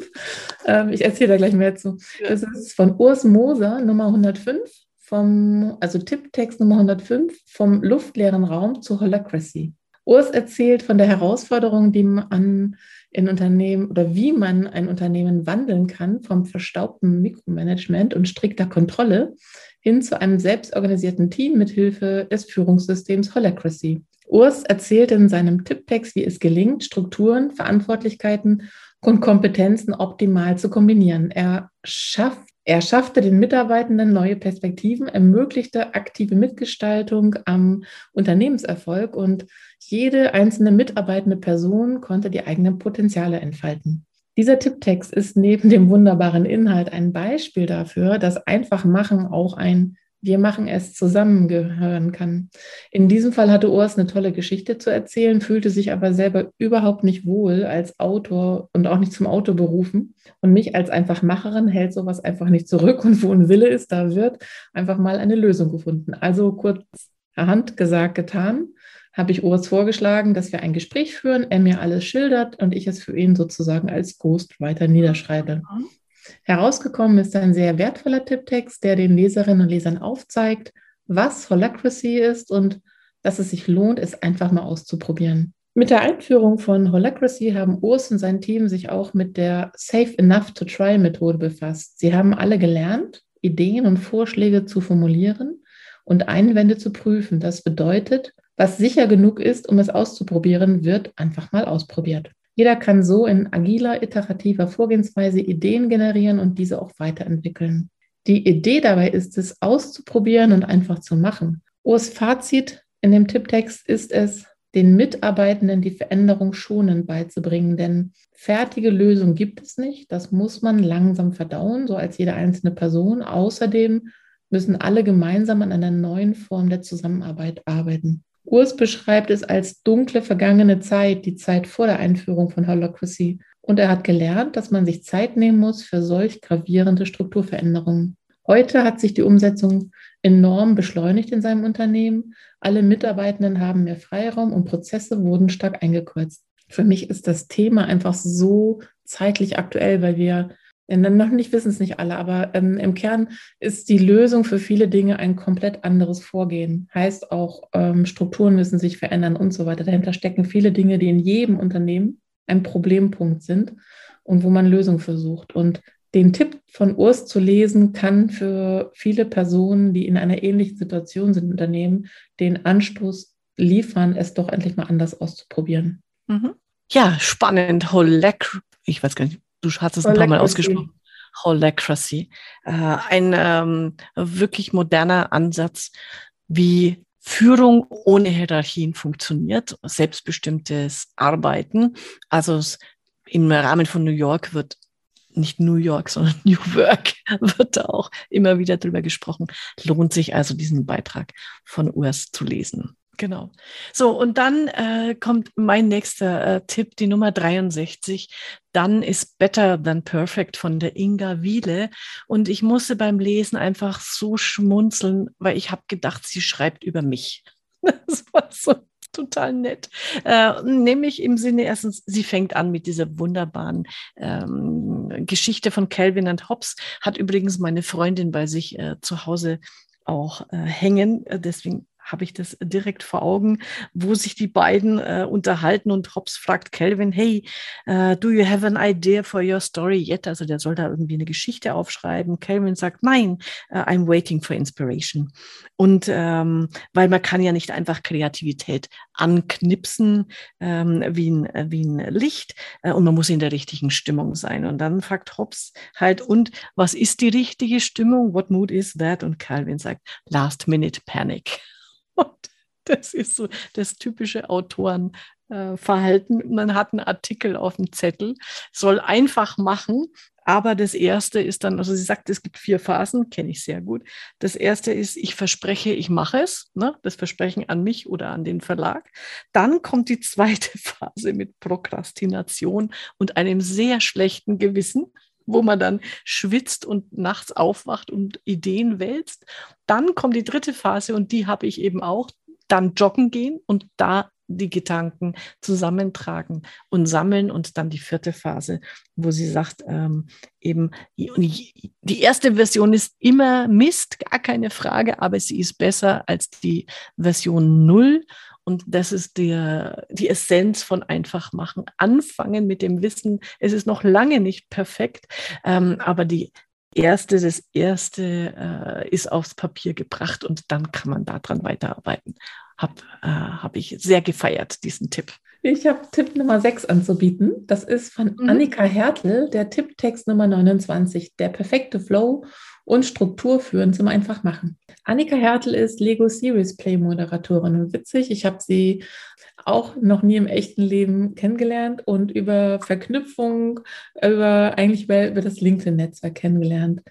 Ähm, ich erzähle da gleich mehr zu. Das ist von Urs Moser, Nummer 105, vom, also Tipptext Nummer 105, vom luftleeren Raum zu Holacracy. Urs erzählt von der Herausforderung, die man in Unternehmen oder wie man ein Unternehmen wandeln kann vom verstaubten Mikromanagement und strikter Kontrolle hin zu einem selbstorganisierten Team mit Hilfe des Führungssystems Holacracy. Urs erzählt in seinem Tipptext, wie es gelingt, Strukturen, Verantwortlichkeiten und Kompetenzen optimal zu kombinieren. Er schafft er schaffte den Mitarbeitenden neue Perspektiven, ermöglichte aktive Mitgestaltung am Unternehmenserfolg und jede einzelne mitarbeitende Person konnte die eigenen Potenziale entfalten. Dieser Tipptext ist neben dem wunderbaren Inhalt ein Beispiel dafür, dass einfach machen auch ein wir machen es zusammengehören kann. In diesem Fall hatte Urs eine tolle Geschichte zu erzählen, fühlte sich aber selber überhaupt nicht wohl als Autor und auch nicht zum Autor berufen. Und mich als einfach Macherin hält sowas einfach nicht zurück. Und wo ein Wille ist, da wird einfach mal eine Lösung gefunden. Also kurz Hand gesagt, getan, habe ich Urs vorgeschlagen, dass wir ein Gespräch führen, er mir alles schildert und ich es für ihn sozusagen als Ghost weiter niederschreibe. Herausgekommen ist ein sehr wertvoller Tipptext, der den Leserinnen und Lesern aufzeigt, was Holacracy ist und dass es sich lohnt, es einfach mal auszuprobieren. Mit der Einführung von Holacracy haben Urs und sein Team sich auch mit der Safe Enough to Try Methode befasst. Sie haben alle gelernt, Ideen und Vorschläge zu formulieren und Einwände zu prüfen. Das bedeutet, was sicher genug ist, um es auszuprobieren, wird einfach mal ausprobiert. Jeder kann so in agiler, iterativer Vorgehensweise Ideen generieren und diese auch weiterentwickeln. Die Idee dabei ist es, auszuprobieren und einfach zu machen. Urs Fazit in dem Tipptext ist es, den Mitarbeitenden die Veränderung schonend beizubringen, denn fertige Lösungen gibt es nicht. Das muss man langsam verdauen, so als jede einzelne Person. Außerdem müssen alle gemeinsam an einer neuen Form der Zusammenarbeit arbeiten. Urs beschreibt es als dunkle vergangene Zeit, die Zeit vor der Einführung von Holacracy. Und er hat gelernt, dass man sich Zeit nehmen muss für solch gravierende Strukturveränderungen. Heute hat sich die Umsetzung enorm beschleunigt in seinem Unternehmen. Alle Mitarbeitenden haben mehr Freiraum und Prozesse wurden stark eingekürzt. Für mich ist das Thema einfach so zeitlich aktuell, weil wir noch nicht wissen es nicht alle, aber ähm, im Kern ist die Lösung für viele Dinge ein komplett anderes Vorgehen. Heißt auch, ähm, Strukturen müssen sich verändern und so weiter. Dahinter stecken viele Dinge, die in jedem Unternehmen ein Problempunkt sind und wo man Lösungen versucht. Und den Tipp von Urs zu lesen, kann für viele Personen, die in einer ähnlichen Situation sind, Unternehmen, den Anstoß liefern, es doch endlich mal anders auszuprobieren. Mhm. Ja, spannend. Ich weiß gar nicht, du hast es ein paar Mal ausgesprochen. Holacracy. Äh, ein ähm, wirklich moderner Ansatz, wie Führung ohne Hierarchien funktioniert, selbstbestimmtes Arbeiten. Also im Rahmen von New York wird nicht New York, sondern New Work wird da auch immer wieder drüber gesprochen. Lohnt sich also diesen Beitrag von Urs zu lesen. Genau. So, und dann äh, kommt mein nächster äh, Tipp, die Nummer 63. Dann ist Better Than Perfect von der Inga Wiele. Und ich musste beim Lesen einfach so schmunzeln, weil ich habe gedacht, sie schreibt über mich. Das war so total nett. Äh, nämlich im Sinne erstens, sie fängt an mit dieser wunderbaren ähm, Geschichte von Calvin und Hobbes, hat übrigens meine Freundin bei sich äh, zu Hause auch äh, hängen. Äh, deswegen habe ich das direkt vor Augen, wo sich die beiden äh, unterhalten und Hobbs fragt Calvin, hey, uh, do you have an idea for your story yet? Also der soll da irgendwie eine Geschichte aufschreiben. Calvin sagt, nein, uh, I'm waiting for inspiration. Und ähm, weil man kann ja nicht einfach Kreativität anknipsen ähm, wie, ein, wie ein Licht äh, und man muss in der richtigen Stimmung sein. Und dann fragt Hobbs halt, und was ist die richtige Stimmung? What mood is that? Und Calvin sagt, last minute panic. Und Das ist so das typische Autorenverhalten. Man hat einen Artikel auf dem Zettel, soll einfach machen, aber das erste ist dann, also sie sagt, es gibt vier Phasen, kenne ich sehr gut. Das erste ist, ich verspreche, ich mache es, ne? das Versprechen an mich oder an den Verlag. Dann kommt die zweite Phase mit Prokrastination und einem sehr schlechten Gewissen wo man dann schwitzt und nachts aufwacht und Ideen wälzt. Dann kommt die dritte Phase und die habe ich eben auch, dann joggen gehen und da die Gedanken zusammentragen und sammeln und dann die vierte Phase, wo sie sagt, ähm, eben, die erste Version ist immer Mist, gar keine Frage, aber sie ist besser als die Version null und das ist der, die Essenz von einfach machen. Anfangen mit dem Wissen, es ist noch lange nicht perfekt, ähm, aber die erste, das erste äh, ist aufs Papier gebracht und dann kann man daran weiterarbeiten. Habe äh, hab ich sehr gefeiert, diesen Tipp. Ich habe Tipp Nummer 6 anzubieten. Das ist von mhm. Annika Hertel, der Tipptext Nummer 29, der perfekte Flow und Struktur führen zum Einfachmachen. Annika Hertel ist Lego Series Play Moderatorin und witzig. Ich habe sie auch noch nie im echten Leben kennengelernt und über Verknüpfung, über eigentlich über, über das LinkedIn-Netzwerk kennengelernt.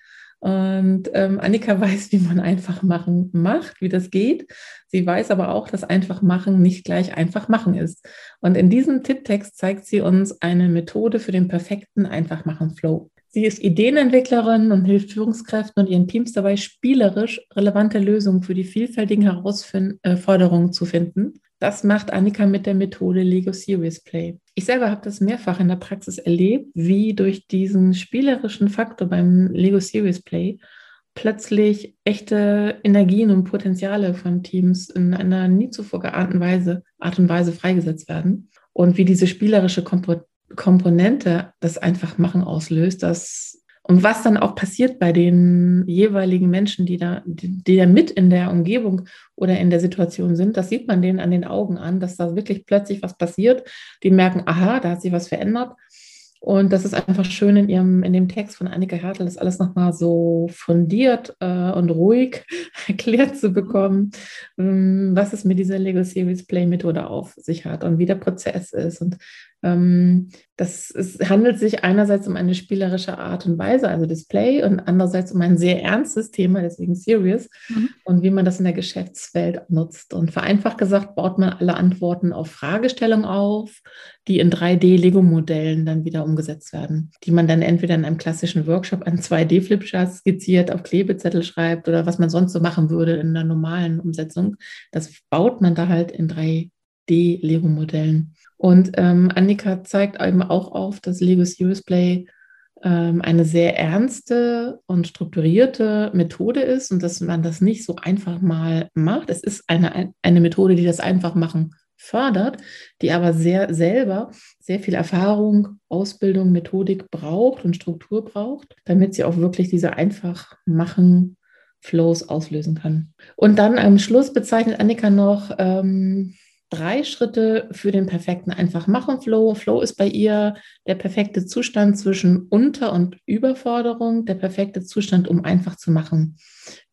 Und ähm, Annika weiß, wie man einfach machen macht, wie das geht. Sie weiß aber auch, dass einfach machen nicht gleich einfach machen ist. Und in diesem Tipptext zeigt sie uns eine Methode für den perfekten Einfachmachen-Flow. Sie ist Ideenentwicklerin und hilft Führungskräften und ihren Teams dabei, spielerisch relevante Lösungen für die vielfältigen Herausforderungen äh, zu finden. Das macht Annika mit der Methode Lego Serious Play. Ich selber habe das mehrfach in der Praxis erlebt, wie durch diesen spielerischen Faktor beim Lego Serious Play plötzlich echte Energien und Potenziale von Teams in einer nie zuvor geahnten Weise, Art und Weise freigesetzt werden und wie diese spielerische Komponente Komponente das einfach machen auslöst, das und was dann auch passiert bei den jeweiligen Menschen, die da, die, die da mit in der Umgebung oder in der Situation sind, das sieht man denen an den Augen an, dass da wirklich plötzlich was passiert. Die merken, aha, da hat sich was verändert. Und das ist einfach schön in ihrem, in dem Text von Annika Hertel, das alles nochmal so fundiert äh, und ruhig erklärt zu bekommen, ähm, was es mit dieser Lego Series Play Methode auf sich hat und wie der Prozess ist und das ist, handelt sich einerseits um eine spielerische Art und Weise, also Display, und andererseits um ein sehr ernstes Thema, deswegen Serious, mhm. und wie man das in der Geschäftswelt nutzt. Und vereinfacht gesagt, baut man alle Antworten auf Fragestellungen auf, die in 3D-Lego-Modellen dann wieder umgesetzt werden, die man dann entweder in einem klassischen Workshop an 2D-Flipcharts skizziert, auf Klebezettel schreibt oder was man sonst so machen würde in einer normalen Umsetzung. Das baut man da halt in 3D-Lego-Modellen. Und ähm, Annika zeigt eben auch auf, dass Lego Serious Play ähm, eine sehr ernste und strukturierte Methode ist und dass man das nicht so einfach mal macht. Es ist eine, eine Methode, die das Einfachmachen fördert, die aber sehr selber sehr viel Erfahrung, Ausbildung, Methodik braucht und Struktur braucht, damit sie auch wirklich diese Einfachmachen Flows auslösen kann. Und dann am Schluss bezeichnet Annika noch ähm, drei Schritte für den perfekten Einfach-Machen-Flow. Flow ist bei ihr der perfekte Zustand zwischen Unter- und Überforderung, der perfekte Zustand, um einfach zu machen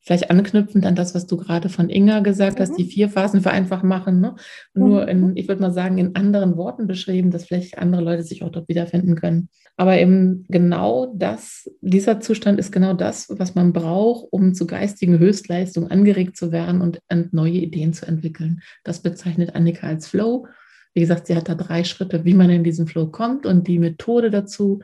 vielleicht anknüpfend an das, was du gerade von Inga gesagt hast, die mhm. vier Phasen vereinfacht machen. Ne? Nur in, mhm. ich würde mal sagen, in anderen Worten beschrieben, dass vielleicht andere Leute sich auch dort wiederfinden können. Aber eben genau das, dieser Zustand ist genau das, was man braucht, um zu geistigen Höchstleistungen angeregt zu werden und neue Ideen zu entwickeln. Das bezeichnet Annika als Flow. Wie gesagt, sie hat da drei Schritte, wie man in diesen Flow kommt und die Methode dazu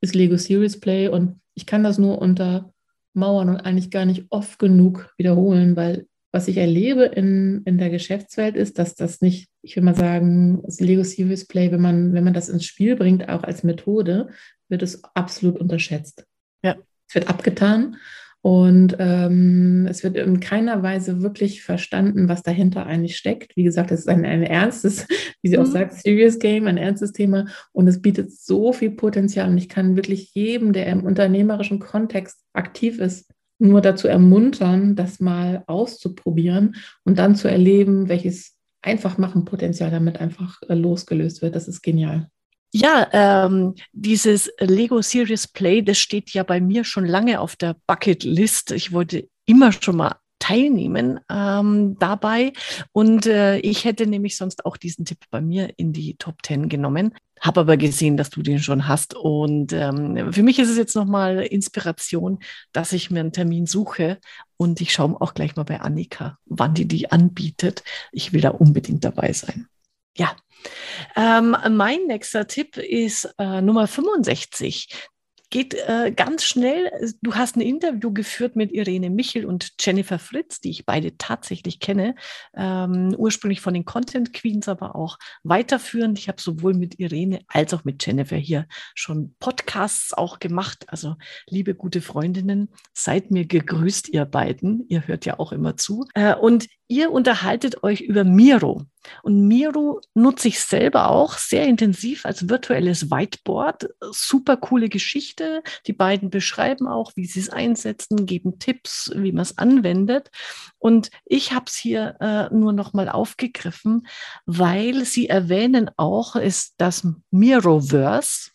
ist Lego Series Play und ich kann das nur unter Mauern und eigentlich gar nicht oft genug wiederholen, weil was ich erlebe in, in der Geschäftswelt ist, dass das nicht, ich will mal sagen, das Lego Serious Play, wenn man, wenn man das ins Spiel bringt, auch als Methode, wird es absolut unterschätzt. Ja. Es wird abgetan und ähm, es wird in keiner Weise wirklich verstanden, was dahinter eigentlich steckt. Wie gesagt, es ist ein, ein ernstes, wie sie mhm. auch sagt, Serious Game, ein ernstes Thema. Und es bietet so viel Potenzial. Und ich kann wirklich jedem, der im unternehmerischen Kontext aktiv ist, nur dazu ermuntern, das mal auszuprobieren und dann zu erleben, welches Einfachmachen-Potenzial damit einfach äh, losgelöst wird. Das ist genial. Ja, ähm, dieses Lego Serious Play, das steht ja bei mir schon lange auf der Bucket List. Ich wollte immer schon mal teilnehmen ähm, dabei. Und äh, ich hätte nämlich sonst auch diesen Tipp bei mir in die Top 10 genommen. Habe aber gesehen, dass du den schon hast. Und ähm, für mich ist es jetzt nochmal Inspiration, dass ich mir einen Termin suche. Und ich schaue auch gleich mal bei Annika, wann die die anbietet. Ich will da unbedingt dabei sein. Ja. Ähm, mein nächster Tipp ist äh, Nummer 65 geht äh, ganz schnell. Du hast ein Interview geführt mit Irene Michel und Jennifer Fritz, die ich beide tatsächlich kenne, ähm, ursprünglich von den Content Queens, aber auch weiterführend. Ich habe sowohl mit Irene als auch mit Jennifer hier schon Podcasts auch gemacht. Also liebe gute Freundinnen, seid mir gegrüßt, ihr beiden. Ihr hört ja auch immer zu. Äh, und ihr unterhaltet euch über Miro. Und Miro nutze ich selber auch sehr intensiv als virtuelles Whiteboard. Super coole Geschichte. Die beiden beschreiben auch, wie sie es einsetzen, geben Tipps, wie man es anwendet. Und ich habe es hier äh, nur noch mal aufgegriffen, weil sie erwähnen auch, ist das Miroverse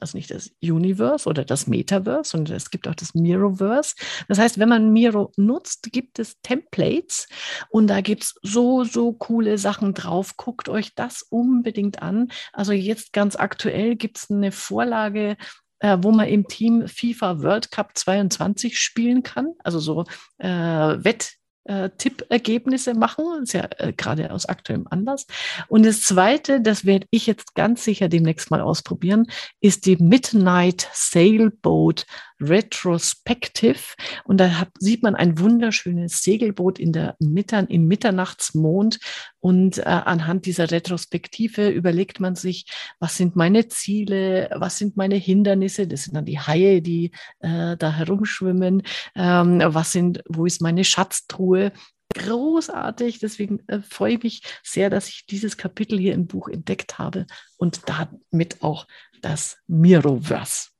also nicht das Universe oder das Metaverse, sondern es gibt auch das Miroverse. Das heißt, wenn man Miro nutzt, gibt es Templates und da gibt es so, so coole Sachen drauf. Guckt euch das unbedingt an. Also jetzt ganz aktuell gibt es eine Vorlage, äh, wo man im Team FIFA World Cup 22 spielen kann. Also so äh, Wett äh, Tippergebnisse machen, das ist ja äh, gerade aus aktuellem Anlass. Und das Zweite, das werde ich jetzt ganz sicher demnächst mal ausprobieren, ist die Midnight Sailboat Retrospective. Und da hat, sieht man ein wunderschönes Segelboot in der Mittern, im Mitternachtsmond. Und äh, anhand dieser Retrospektive überlegt man sich, was sind meine Ziele, was sind meine Hindernisse? Das sind dann die Haie, die äh, da herumschwimmen. Ähm, was sind, wo ist meine Schatztruhe? großartig. Deswegen äh, freue ich mich sehr, dass ich dieses Kapitel hier im Buch entdeckt habe und damit auch das Miroverse.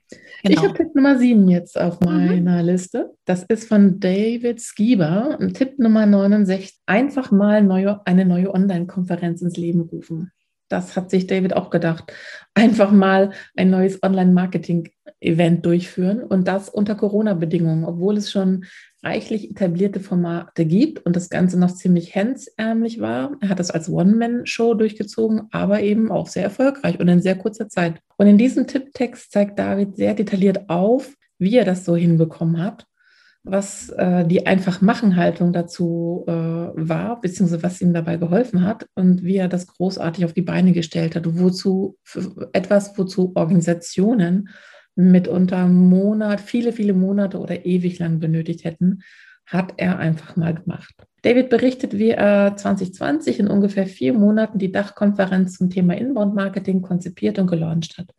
Genau. Ich habe Tipp Nummer 7 jetzt auf mhm. meiner mhm. Liste. Das ist von David Skieber. Tipp Nummer 69. Einfach mal neue, eine neue Online-Konferenz ins Leben rufen. Das hat sich David auch gedacht. Einfach mal ein neues Online-Marketing-Event durchführen und das unter Corona-Bedingungen, obwohl es schon reichlich etablierte Formate gibt und das Ganze noch ziemlich hemdsärmlich war. Er hat das als One-Man-Show durchgezogen, aber eben auch sehr erfolgreich und in sehr kurzer Zeit. Und in diesem Tipptext zeigt David sehr detailliert auf, wie er das so hinbekommen hat, was äh, die Einfach-Machen-Haltung dazu äh, war, beziehungsweise was ihm dabei geholfen hat und wie er das großartig auf die Beine gestellt hat, wozu etwas, wozu Organisationen mitunter Monat, viele, viele Monate oder ewig lang benötigt hätten, hat er einfach mal gemacht. David berichtet, wie er 2020 in ungefähr vier Monaten die Dachkonferenz zum Thema Inbound-Marketing konzipiert und gelauncht hat.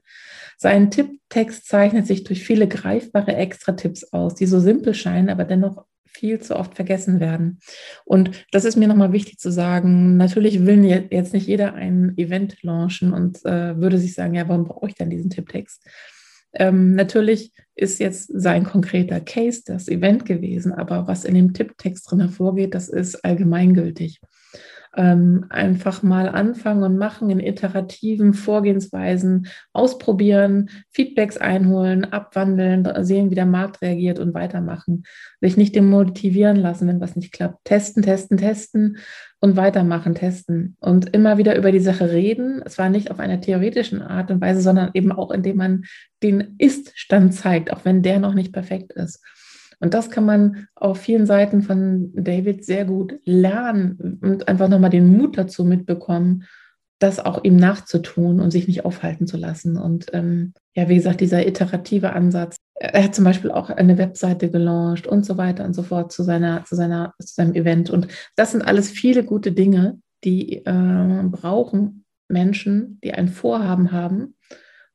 Sein Tipptext zeichnet sich durch viele greifbare Extra-Tipps aus, die so simpel scheinen, aber dennoch viel zu oft vergessen werden. Und das ist mir nochmal wichtig zu sagen. Natürlich will jetzt nicht jeder ein Event launchen und äh, würde sich sagen, ja, warum brauche ich denn diesen Tipptext? Ähm, natürlich ist jetzt sein konkreter Case das Event gewesen, aber was in dem Tipptext drin hervorgeht, das ist allgemeingültig. Ähm, einfach mal anfangen und machen in iterativen Vorgehensweisen, ausprobieren, Feedbacks einholen, abwandeln, sehen, wie der Markt reagiert und weitermachen. Sich nicht demotivieren lassen, wenn was nicht klappt. Testen, testen, testen und weitermachen, testen und immer wieder über die Sache reden. Es war nicht auf einer theoretischen Art und Weise, sondern eben auch, indem man den Ist-Stand zeigt, auch wenn der noch nicht perfekt ist. Und das kann man auf vielen Seiten von David sehr gut lernen und einfach nochmal den Mut dazu mitbekommen, das auch ihm nachzutun und sich nicht aufhalten zu lassen. Und ähm, ja, wie gesagt, dieser iterative Ansatz. Er hat zum Beispiel auch eine Webseite gelauncht und so weiter und so fort zu seiner, zu seiner, zu seinem Event. Und das sind alles viele gute Dinge, die äh, brauchen Menschen, die ein Vorhaben haben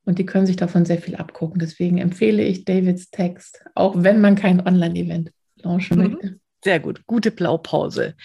und die können sich davon sehr viel abgucken. Deswegen empfehle ich Davids Text, auch wenn man kein Online-Event launchen mhm. möchte. Sehr gut, gute Blaupause.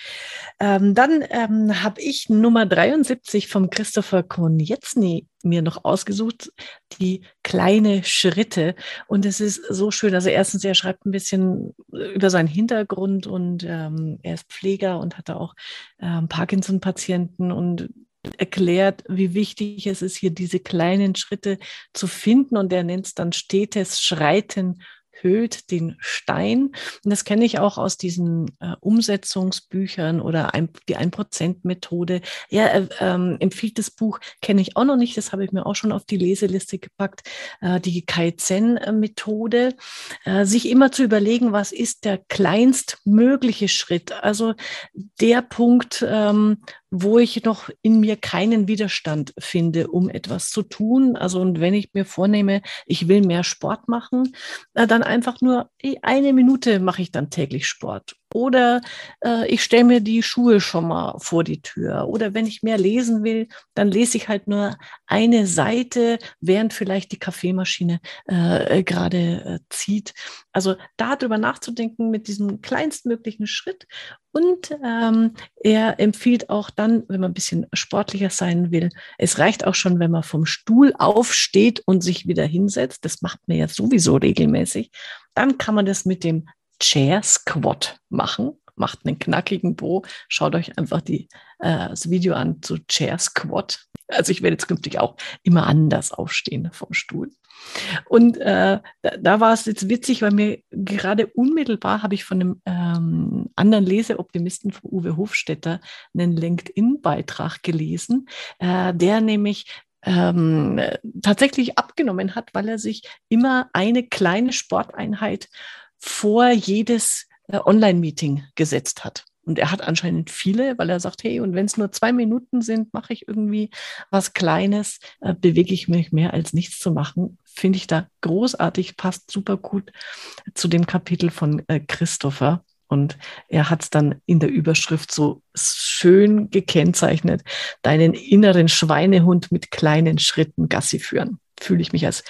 Ähm, dann ähm, habe ich Nummer 73 vom Christopher Konietzny mir noch ausgesucht, die kleine Schritte. Und es ist so schön. Also erstens, er schreibt ein bisschen über seinen Hintergrund und ähm, er ist Pfleger und hatte auch ähm, Parkinson-Patienten und erklärt, wie wichtig es ist, hier diese kleinen Schritte zu finden. Und er nennt es dann stetes Schreiten höhlt den Stein. Und das kenne ich auch aus diesen äh, Umsetzungsbüchern oder ein, die 1%-Methode. Er äh, ähm, empfiehlt das Buch, kenne ich auch noch nicht, das habe ich mir auch schon auf die Leseliste gepackt, äh, die Kaizen-Methode. Äh, sich immer zu überlegen, was ist der kleinstmögliche Schritt, also der Punkt, ähm, wo ich noch in mir keinen Widerstand finde, um etwas zu tun. Also und wenn ich mir vornehme, ich will mehr Sport machen, dann einfach nur eine Minute mache ich dann täglich Sport oder äh, ich stelle mir die Schuhe schon mal vor die Tür. Oder wenn ich mehr lesen will, dann lese ich halt nur eine Seite, während vielleicht die Kaffeemaschine äh, äh gerade äh, zieht. Also darüber nachzudenken mit diesem kleinstmöglichen Schritt. Und ähm, er empfiehlt auch dann, wenn man ein bisschen sportlicher sein will, es reicht auch schon, wenn man vom Stuhl aufsteht und sich wieder hinsetzt. Das macht man ja sowieso regelmäßig. Dann kann man das mit dem Chair Squat machen. Macht einen knackigen Bo. Schaut euch einfach die, äh, das Video an zu Chair Squat. Also ich werde jetzt künftig auch immer anders aufstehen vom Stuhl. Und äh, da, da, war es jetzt witzig, weil mir gerade unmittelbar habe ich von einem ähm, anderen Leseoptimisten von Uwe Hofstetter einen LinkedIn-Beitrag gelesen, äh, der nämlich ähm, tatsächlich abgenommen hat, weil er sich immer eine kleine Sporteinheit vor jedes äh, Online-Meeting gesetzt hat. Und er hat anscheinend viele, weil er sagt, hey, und wenn es nur zwei Minuten sind, mache ich irgendwie was Kleines, äh, bewege ich mich mehr als nichts zu machen. Finde ich da großartig, passt super gut zu dem Kapitel von äh, Christopher. Und er hat es dann in der Überschrift so schön gekennzeichnet, deinen inneren Schweinehund mit kleinen Schritten Gassi führen. Fühle ich mich als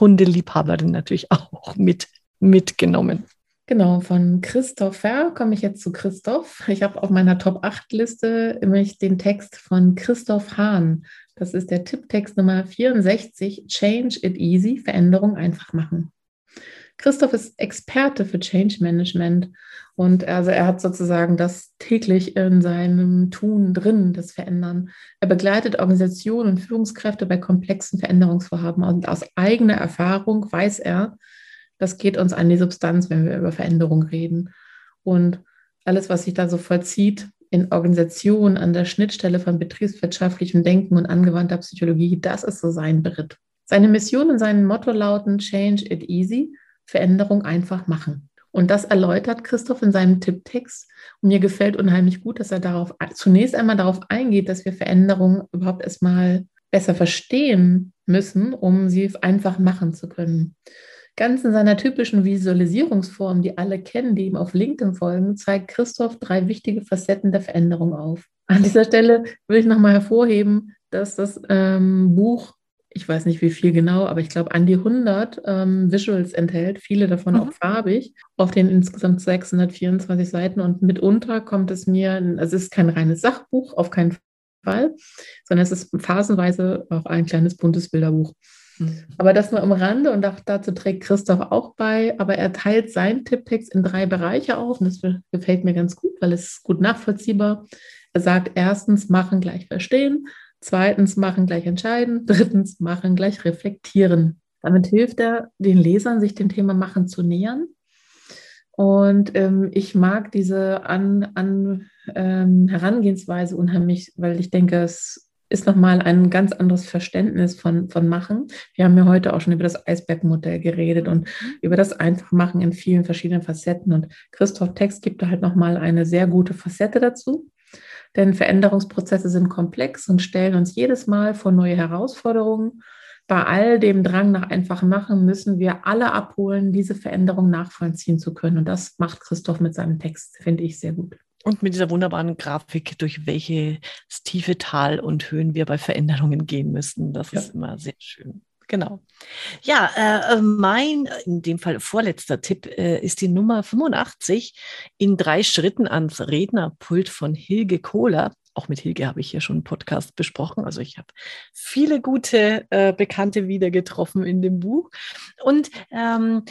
Hundeliebhaberin natürlich auch mit mitgenommen. Genau, von Christopher komme ich jetzt zu Christoph. Ich habe auf meiner Top 8 Liste nämlich den Text von Christoph Hahn. Das ist der Tipptext Nummer 64, Change it easy, Veränderung einfach machen. Christoph ist Experte für Change Management und also er hat sozusagen das täglich in seinem Tun drin, das Verändern. Er begleitet Organisationen und Führungskräfte bei komplexen Veränderungsvorhaben und aus eigener Erfahrung weiß er, das geht uns an die Substanz, wenn wir über Veränderung reden. Und alles, was sich da so vollzieht in Organisationen an der Schnittstelle von betriebswirtschaftlichem Denken und angewandter Psychologie, das ist so sein Beritt. Seine Mission und sein Motto lauten Change it easy, Veränderung einfach machen. Und das erläutert Christoph in seinem Tipptext. Und mir gefällt unheimlich gut, dass er darauf zunächst einmal darauf eingeht, dass wir Veränderungen überhaupt erstmal besser verstehen müssen, um sie einfach machen zu können. Ganz in seiner typischen Visualisierungsform, die alle kennen, die ihm auf LinkedIn folgen, zeigt Christoph drei wichtige Facetten der Veränderung auf. An dieser Stelle will ich nochmal hervorheben, dass das ähm, Buch, ich weiß nicht wie viel genau, aber ich glaube an die 100 ähm, Visuals enthält, viele davon mhm. auch farbig, auf den insgesamt 624 Seiten und mitunter kommt es mir, also es ist kein reines Sachbuch, auf keinen Fall, sondern es ist phasenweise auch ein kleines buntes Bilderbuch. Mhm. Aber das nur am Rande und auch dazu trägt Christoph auch bei. Aber er teilt seinen Tipptext in drei Bereiche auf und das gefällt mir ganz gut, weil es gut nachvollziehbar. Er sagt erstens, machen gleich verstehen, zweitens, machen gleich entscheiden, drittens, machen gleich reflektieren. Damit hilft er den Lesern, sich dem Thema Machen zu nähern. Und ähm, ich mag diese an, an ähm, Herangehensweise unheimlich, weil ich denke, es ist nochmal ein ganz anderes Verständnis von, von Machen. Wir haben ja heute auch schon über das Eisbergmodell geredet und mhm. über das Einfachmachen in vielen verschiedenen Facetten. Und Christoph Text gibt da halt nochmal eine sehr gute Facette dazu. Denn Veränderungsprozesse sind komplex und stellen uns jedes Mal vor neue Herausforderungen. Bei all dem Drang nach einfachem Machen müssen wir alle abholen, diese Veränderung nachvollziehen zu können. Und das macht Christoph mit seinem Text, finde ich sehr gut. Und mit dieser wunderbaren Grafik, durch welche tiefe Tal und Höhen wir bei Veränderungen gehen müssen. Das ja. ist immer sehr schön. Genau. Ja, äh, mein, in dem Fall vorletzter Tipp, äh, ist die Nummer 85 in drei Schritten ans Rednerpult von Hilge Kohler. Auch mit Hilge habe ich hier schon einen Podcast besprochen. Also ich habe viele gute äh, Bekannte wieder getroffen in dem Buch. Und ähm,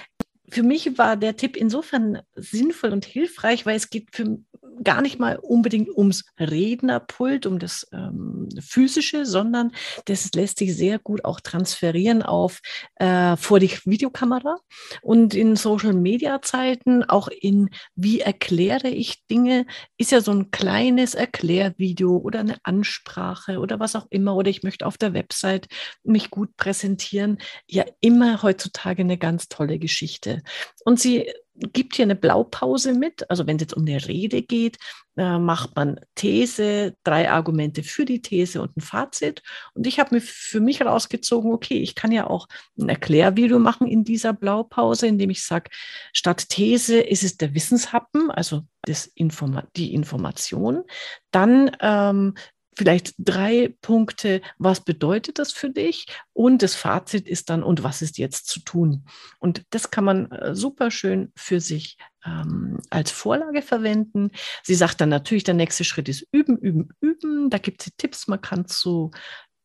für mich war der Tipp insofern sinnvoll und hilfreich, weil es geht für gar nicht mal unbedingt ums Rednerpult, um das ähm, Physische, sondern das lässt sich sehr gut auch transferieren auf äh, vor die Videokamera und in Social-Media-Zeiten, auch in wie erkläre ich Dinge, ist ja so ein kleines Erklärvideo oder eine Ansprache oder was auch immer, oder ich möchte auf der Website mich gut präsentieren, ja immer heutzutage eine ganz tolle Geschichte. Und sie gibt hier eine Blaupause mit. Also wenn es jetzt um eine Rede geht, äh, macht man These, drei Argumente für die These und ein Fazit. Und ich habe mir für mich herausgezogen, okay, ich kann ja auch ein Erklärvideo machen in dieser Blaupause, indem ich sage, statt These ist es der Wissenshappen, also das Informa die Information. Dann ähm, vielleicht drei Punkte, was bedeutet das für dich? Und das Fazit ist dann, und was ist jetzt zu tun? Und das kann man äh, super schön für sich ähm, als Vorlage verwenden. Sie sagt dann natürlich, der nächste Schritt ist üben, üben, üben. Da gibt es Tipps, man kann zu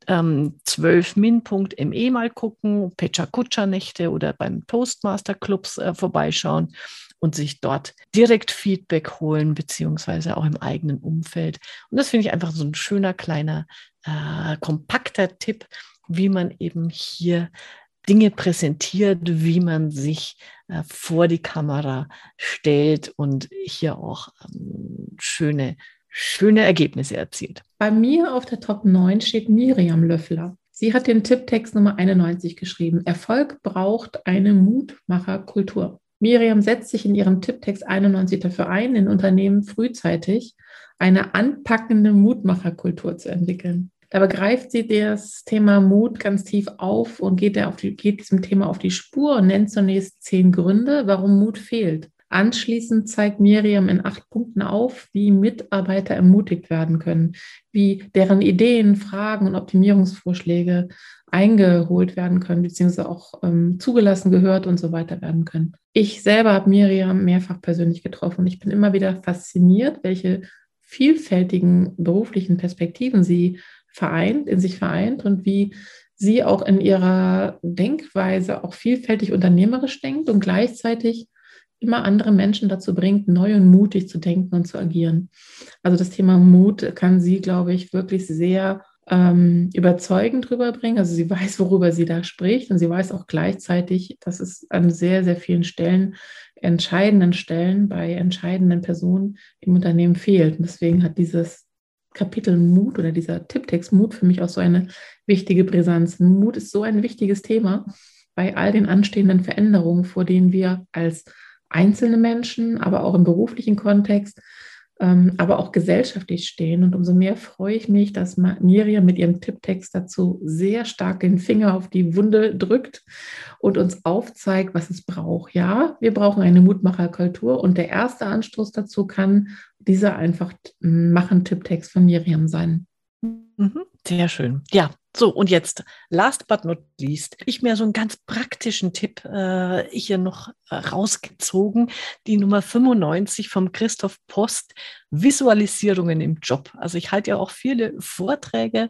ähm, 12min.me mal gucken, Pecha Kutscher Nächte oder beim Toastmaster Clubs äh, vorbeischauen und sich dort direkt Feedback holen, beziehungsweise auch im eigenen Umfeld. Und das finde ich einfach so ein schöner, kleiner, äh, kompakter Tipp, wie man eben hier Dinge präsentiert, wie man sich äh, vor die Kamera stellt und hier auch ähm, schöne, schöne Ergebnisse erzielt. Bei mir auf der Top 9 steht Miriam Löffler. Sie hat den Tipptext Nummer 91 geschrieben. Erfolg braucht eine Mutmacherkultur. Miriam setzt sich in ihrem Tipptext 91 dafür ein, in Unternehmen frühzeitig eine anpackende Mutmacherkultur zu entwickeln. Da begreift sie das Thema Mut ganz tief auf und geht, auf die, geht diesem Thema auf die Spur und nennt zunächst zehn Gründe, warum Mut fehlt. Anschließend zeigt Miriam in acht Punkten auf, wie Mitarbeiter ermutigt werden können, wie deren Ideen, Fragen und Optimierungsvorschläge eingeholt werden können, beziehungsweise auch ähm, zugelassen, gehört und so weiter werden können. Ich selber habe Miriam mehrfach persönlich getroffen und ich bin immer wieder fasziniert, welche vielfältigen beruflichen Perspektiven sie vereint, in sich vereint und wie sie auch in ihrer Denkweise auch vielfältig unternehmerisch denkt und gleichzeitig immer andere Menschen dazu bringt, neu und mutig zu denken und zu agieren. Also das Thema Mut kann sie, glaube ich, wirklich sehr ähm, überzeugend rüberbringen. Also sie weiß, worüber sie da spricht und sie weiß auch gleichzeitig, dass es an sehr, sehr vielen Stellen, entscheidenden Stellen bei entscheidenden Personen im Unternehmen fehlt. Und deswegen hat dieses Kapitel Mut oder dieser Tipptext Mut für mich auch so eine wichtige Brisanz. Mut ist so ein wichtiges Thema bei all den anstehenden Veränderungen, vor denen wir als einzelne Menschen, aber auch im beruflichen Kontext aber auch gesellschaftlich stehen. Und umso mehr freue ich mich, dass Miriam mit ihrem Tipptext dazu sehr stark den Finger auf die Wunde drückt und uns aufzeigt, was es braucht. Ja, wir brauchen eine Mutmacherkultur und der erste Anstoß dazu kann dieser einfach machen Tipptext von Miriam sein. Mhm, sehr schön. Ja, so, und jetzt, last but not least, ich mir so einen ganz praktischen Tipp äh, hier noch äh, rausgezogen, die Nummer 95 vom Christoph Post, Visualisierungen im Job. Also ich halte ja auch viele Vorträge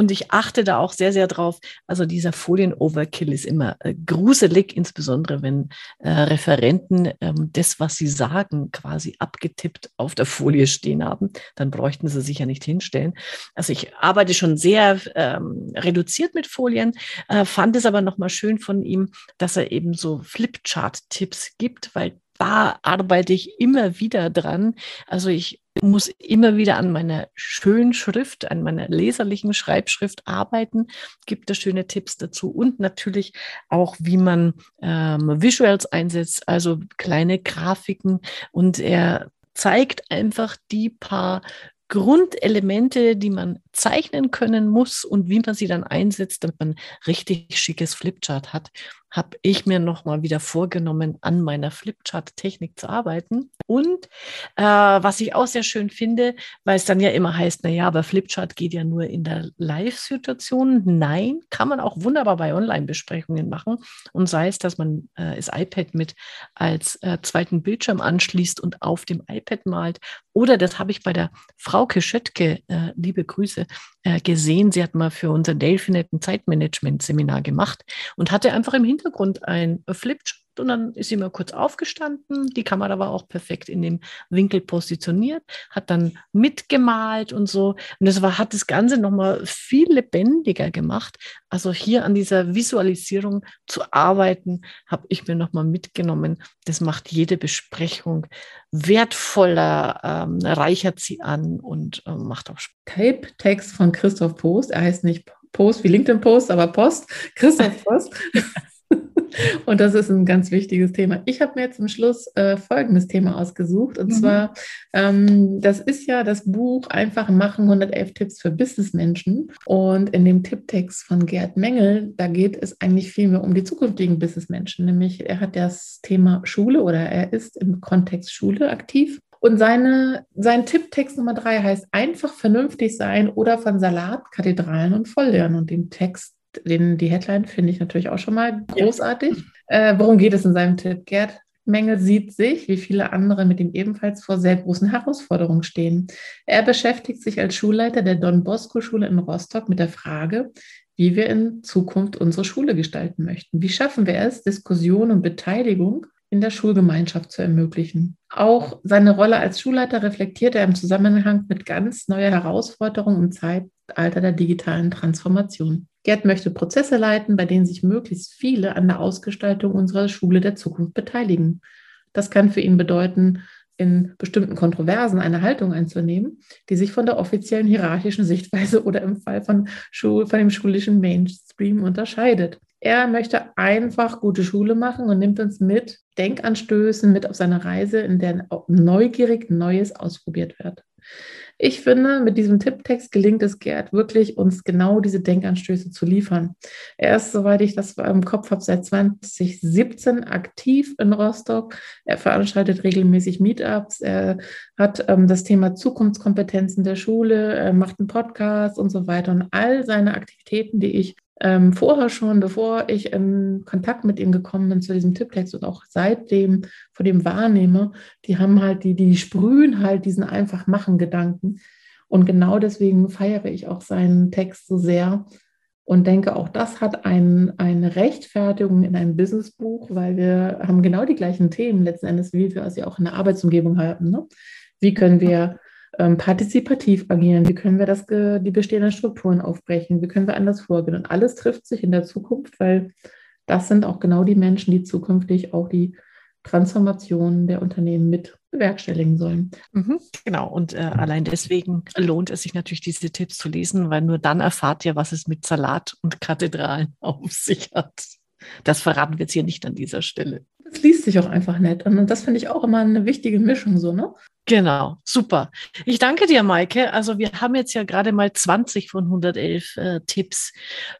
und ich achte da auch sehr, sehr drauf. Also dieser Folien-Overkill ist immer äh, gruselig, insbesondere wenn äh, Referenten ähm, das, was sie sagen, quasi abgetippt auf der Folie stehen haben. Dann bräuchten sie sich ja nicht hinstellen. Also ich arbeite schon sehr ähm, reduziert mit Folien, äh, fand es aber nochmal schön von ihm, dass er eben so Flipchart-Tipps gibt, weil da arbeite ich immer wieder dran. Also ich muss immer wieder an meiner schönen Schrift, an meiner leserlichen Schreibschrift arbeiten, gibt da schöne Tipps dazu und natürlich auch, wie man ähm, Visuals einsetzt, also kleine Grafiken und er zeigt einfach die paar Grundelemente, die man zeichnen können muss und wie man sie dann einsetzt, damit man richtig schickes Flipchart hat habe ich mir nochmal wieder vorgenommen, an meiner Flipchart-Technik zu arbeiten. Und äh, was ich auch sehr schön finde, weil es dann ja immer heißt, naja, aber Flipchart geht ja nur in der Live-Situation. Nein, kann man auch wunderbar bei Online-Besprechungen machen. Und sei es, dass man äh, das iPad mit als äh, zweiten Bildschirm anschließt und auf dem iPad malt. Oder das habe ich bei der Frau Schöttke, äh, liebe Grüße, äh, gesehen. Sie hat mal für unser Delphinet ein Zeitmanagement-Seminar gemacht und hatte einfach im Hintergrund ein Flipchart und dann ist sie mal kurz aufgestanden. Die Kamera war auch perfekt in dem Winkel positioniert, hat dann mitgemalt und so. Und das war, hat das Ganze nochmal viel lebendiger gemacht. Also hier an dieser Visualisierung zu arbeiten, habe ich mir nochmal mitgenommen. Das macht jede Besprechung wertvoller, ähm, reichert sie an und äh, macht auch Spaß. Tape-Text von Christoph Post. Er heißt nicht Post wie LinkedIn Post, aber Post. Christoph Post. Und das ist ein ganz wichtiges Thema. Ich habe mir jetzt zum Schluss äh, folgendes Thema ausgesucht. Und mhm. zwar, ähm, das ist ja das Buch Einfach machen 111 Tipps für Businessmenschen. Und in dem Tipptext von Gerd Mengel, da geht es eigentlich viel mehr um die zukünftigen Businessmenschen. Nämlich, er hat das Thema Schule oder er ist im Kontext Schule aktiv. Und seine, sein Tipptext Nummer drei heißt einfach vernünftig sein oder von Salat, Kathedralen und Volllernen. Und den Text den, die Headline finde ich natürlich auch schon mal großartig. Ja. Äh, worum geht es in seinem Tipp? Gerd Mengel sieht sich, wie viele andere mit ihm ebenfalls vor sehr großen Herausforderungen stehen. Er beschäftigt sich als Schulleiter der Don Bosco Schule in Rostock mit der Frage, wie wir in Zukunft unsere Schule gestalten möchten. Wie schaffen wir es, Diskussion und Beteiligung in der Schulgemeinschaft zu ermöglichen. Auch seine Rolle als Schulleiter reflektiert er im Zusammenhang mit ganz neuen Herausforderungen im Zeitalter der digitalen Transformation. Gerd möchte Prozesse leiten, bei denen sich möglichst viele an der Ausgestaltung unserer Schule der Zukunft beteiligen. Das kann für ihn bedeuten, in bestimmten Kontroversen eine Haltung einzunehmen, die sich von der offiziellen hierarchischen Sichtweise oder im Fall von, Schul von dem schulischen Mainstream unterscheidet. Er möchte einfach gute Schule machen und nimmt uns mit Denkanstößen mit auf seine Reise, in der neugierig Neues ausprobiert wird. Ich finde, mit diesem Tipptext gelingt es Gerd wirklich, uns genau diese Denkanstöße zu liefern. Er ist, soweit ich das im Kopf habe, seit 2017 aktiv in Rostock. Er veranstaltet regelmäßig Meetups. Er hat ähm, das Thema Zukunftskompetenzen der Schule, er macht einen Podcast und so weiter. Und all seine Aktivitäten, die ich ähm, vorher schon, bevor ich in Kontakt mit ihm gekommen bin zu diesem Tipptext und auch seitdem von dem wahrnehme, die haben halt, die, die sprühen halt diesen einfach machen Gedanken. Und genau deswegen feiere ich auch seinen Text so sehr und denke, auch das hat ein, eine Rechtfertigung in einem Businessbuch, weil wir haben genau die gleichen Themen letzten Endes, wie wir sie auch in der Arbeitsumgebung haben. Ne? Wie können wir ähm, partizipativ agieren? Wie können wir das, die bestehenden Strukturen aufbrechen? Wie können wir anders vorgehen? Und alles trifft sich in der Zukunft, weil das sind auch genau die Menschen, die zukünftig auch die Transformation der Unternehmen mit bewerkstelligen sollen. Mhm, genau, und äh, allein deswegen lohnt es sich natürlich, diese Tipps zu lesen, weil nur dann erfahrt ihr, was es mit Salat und Kathedralen auf sich hat. Das verraten wir jetzt hier nicht an dieser Stelle. Es liest sich auch einfach nett. Und das finde ich auch immer eine wichtige Mischung so, ne? Genau, super. Ich danke dir, Maike. Also wir haben jetzt ja gerade mal 20 von 111 äh, Tipps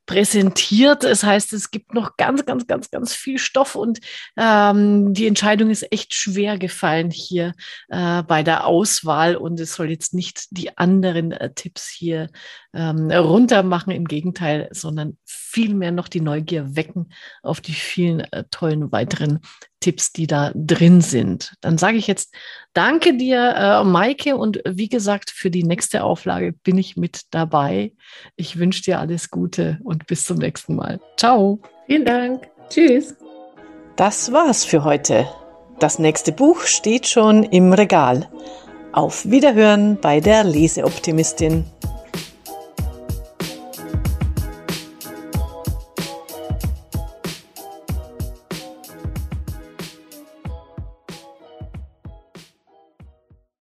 präsentiert. Das heißt, es gibt noch ganz, ganz, ganz, ganz viel Stoff und ähm, die Entscheidung ist echt schwer gefallen hier äh, bei der Auswahl und es soll jetzt nicht die anderen äh, Tipps hier ähm, runter machen, im Gegenteil, sondern vielmehr noch die Neugier wecken auf die vielen äh, tollen weiteren Tipps, die da drin sind. Dann sage ich jetzt danke dir, äh, Maike, und wie gesagt, für die nächste Auflage bin ich mit dabei. Ich wünsche dir alles Gute und bis zum nächsten Mal. Ciao. Vielen Dank. Tschüss. Das war's für heute. Das nächste Buch steht schon im Regal. Auf Wiederhören bei der Leseoptimistin.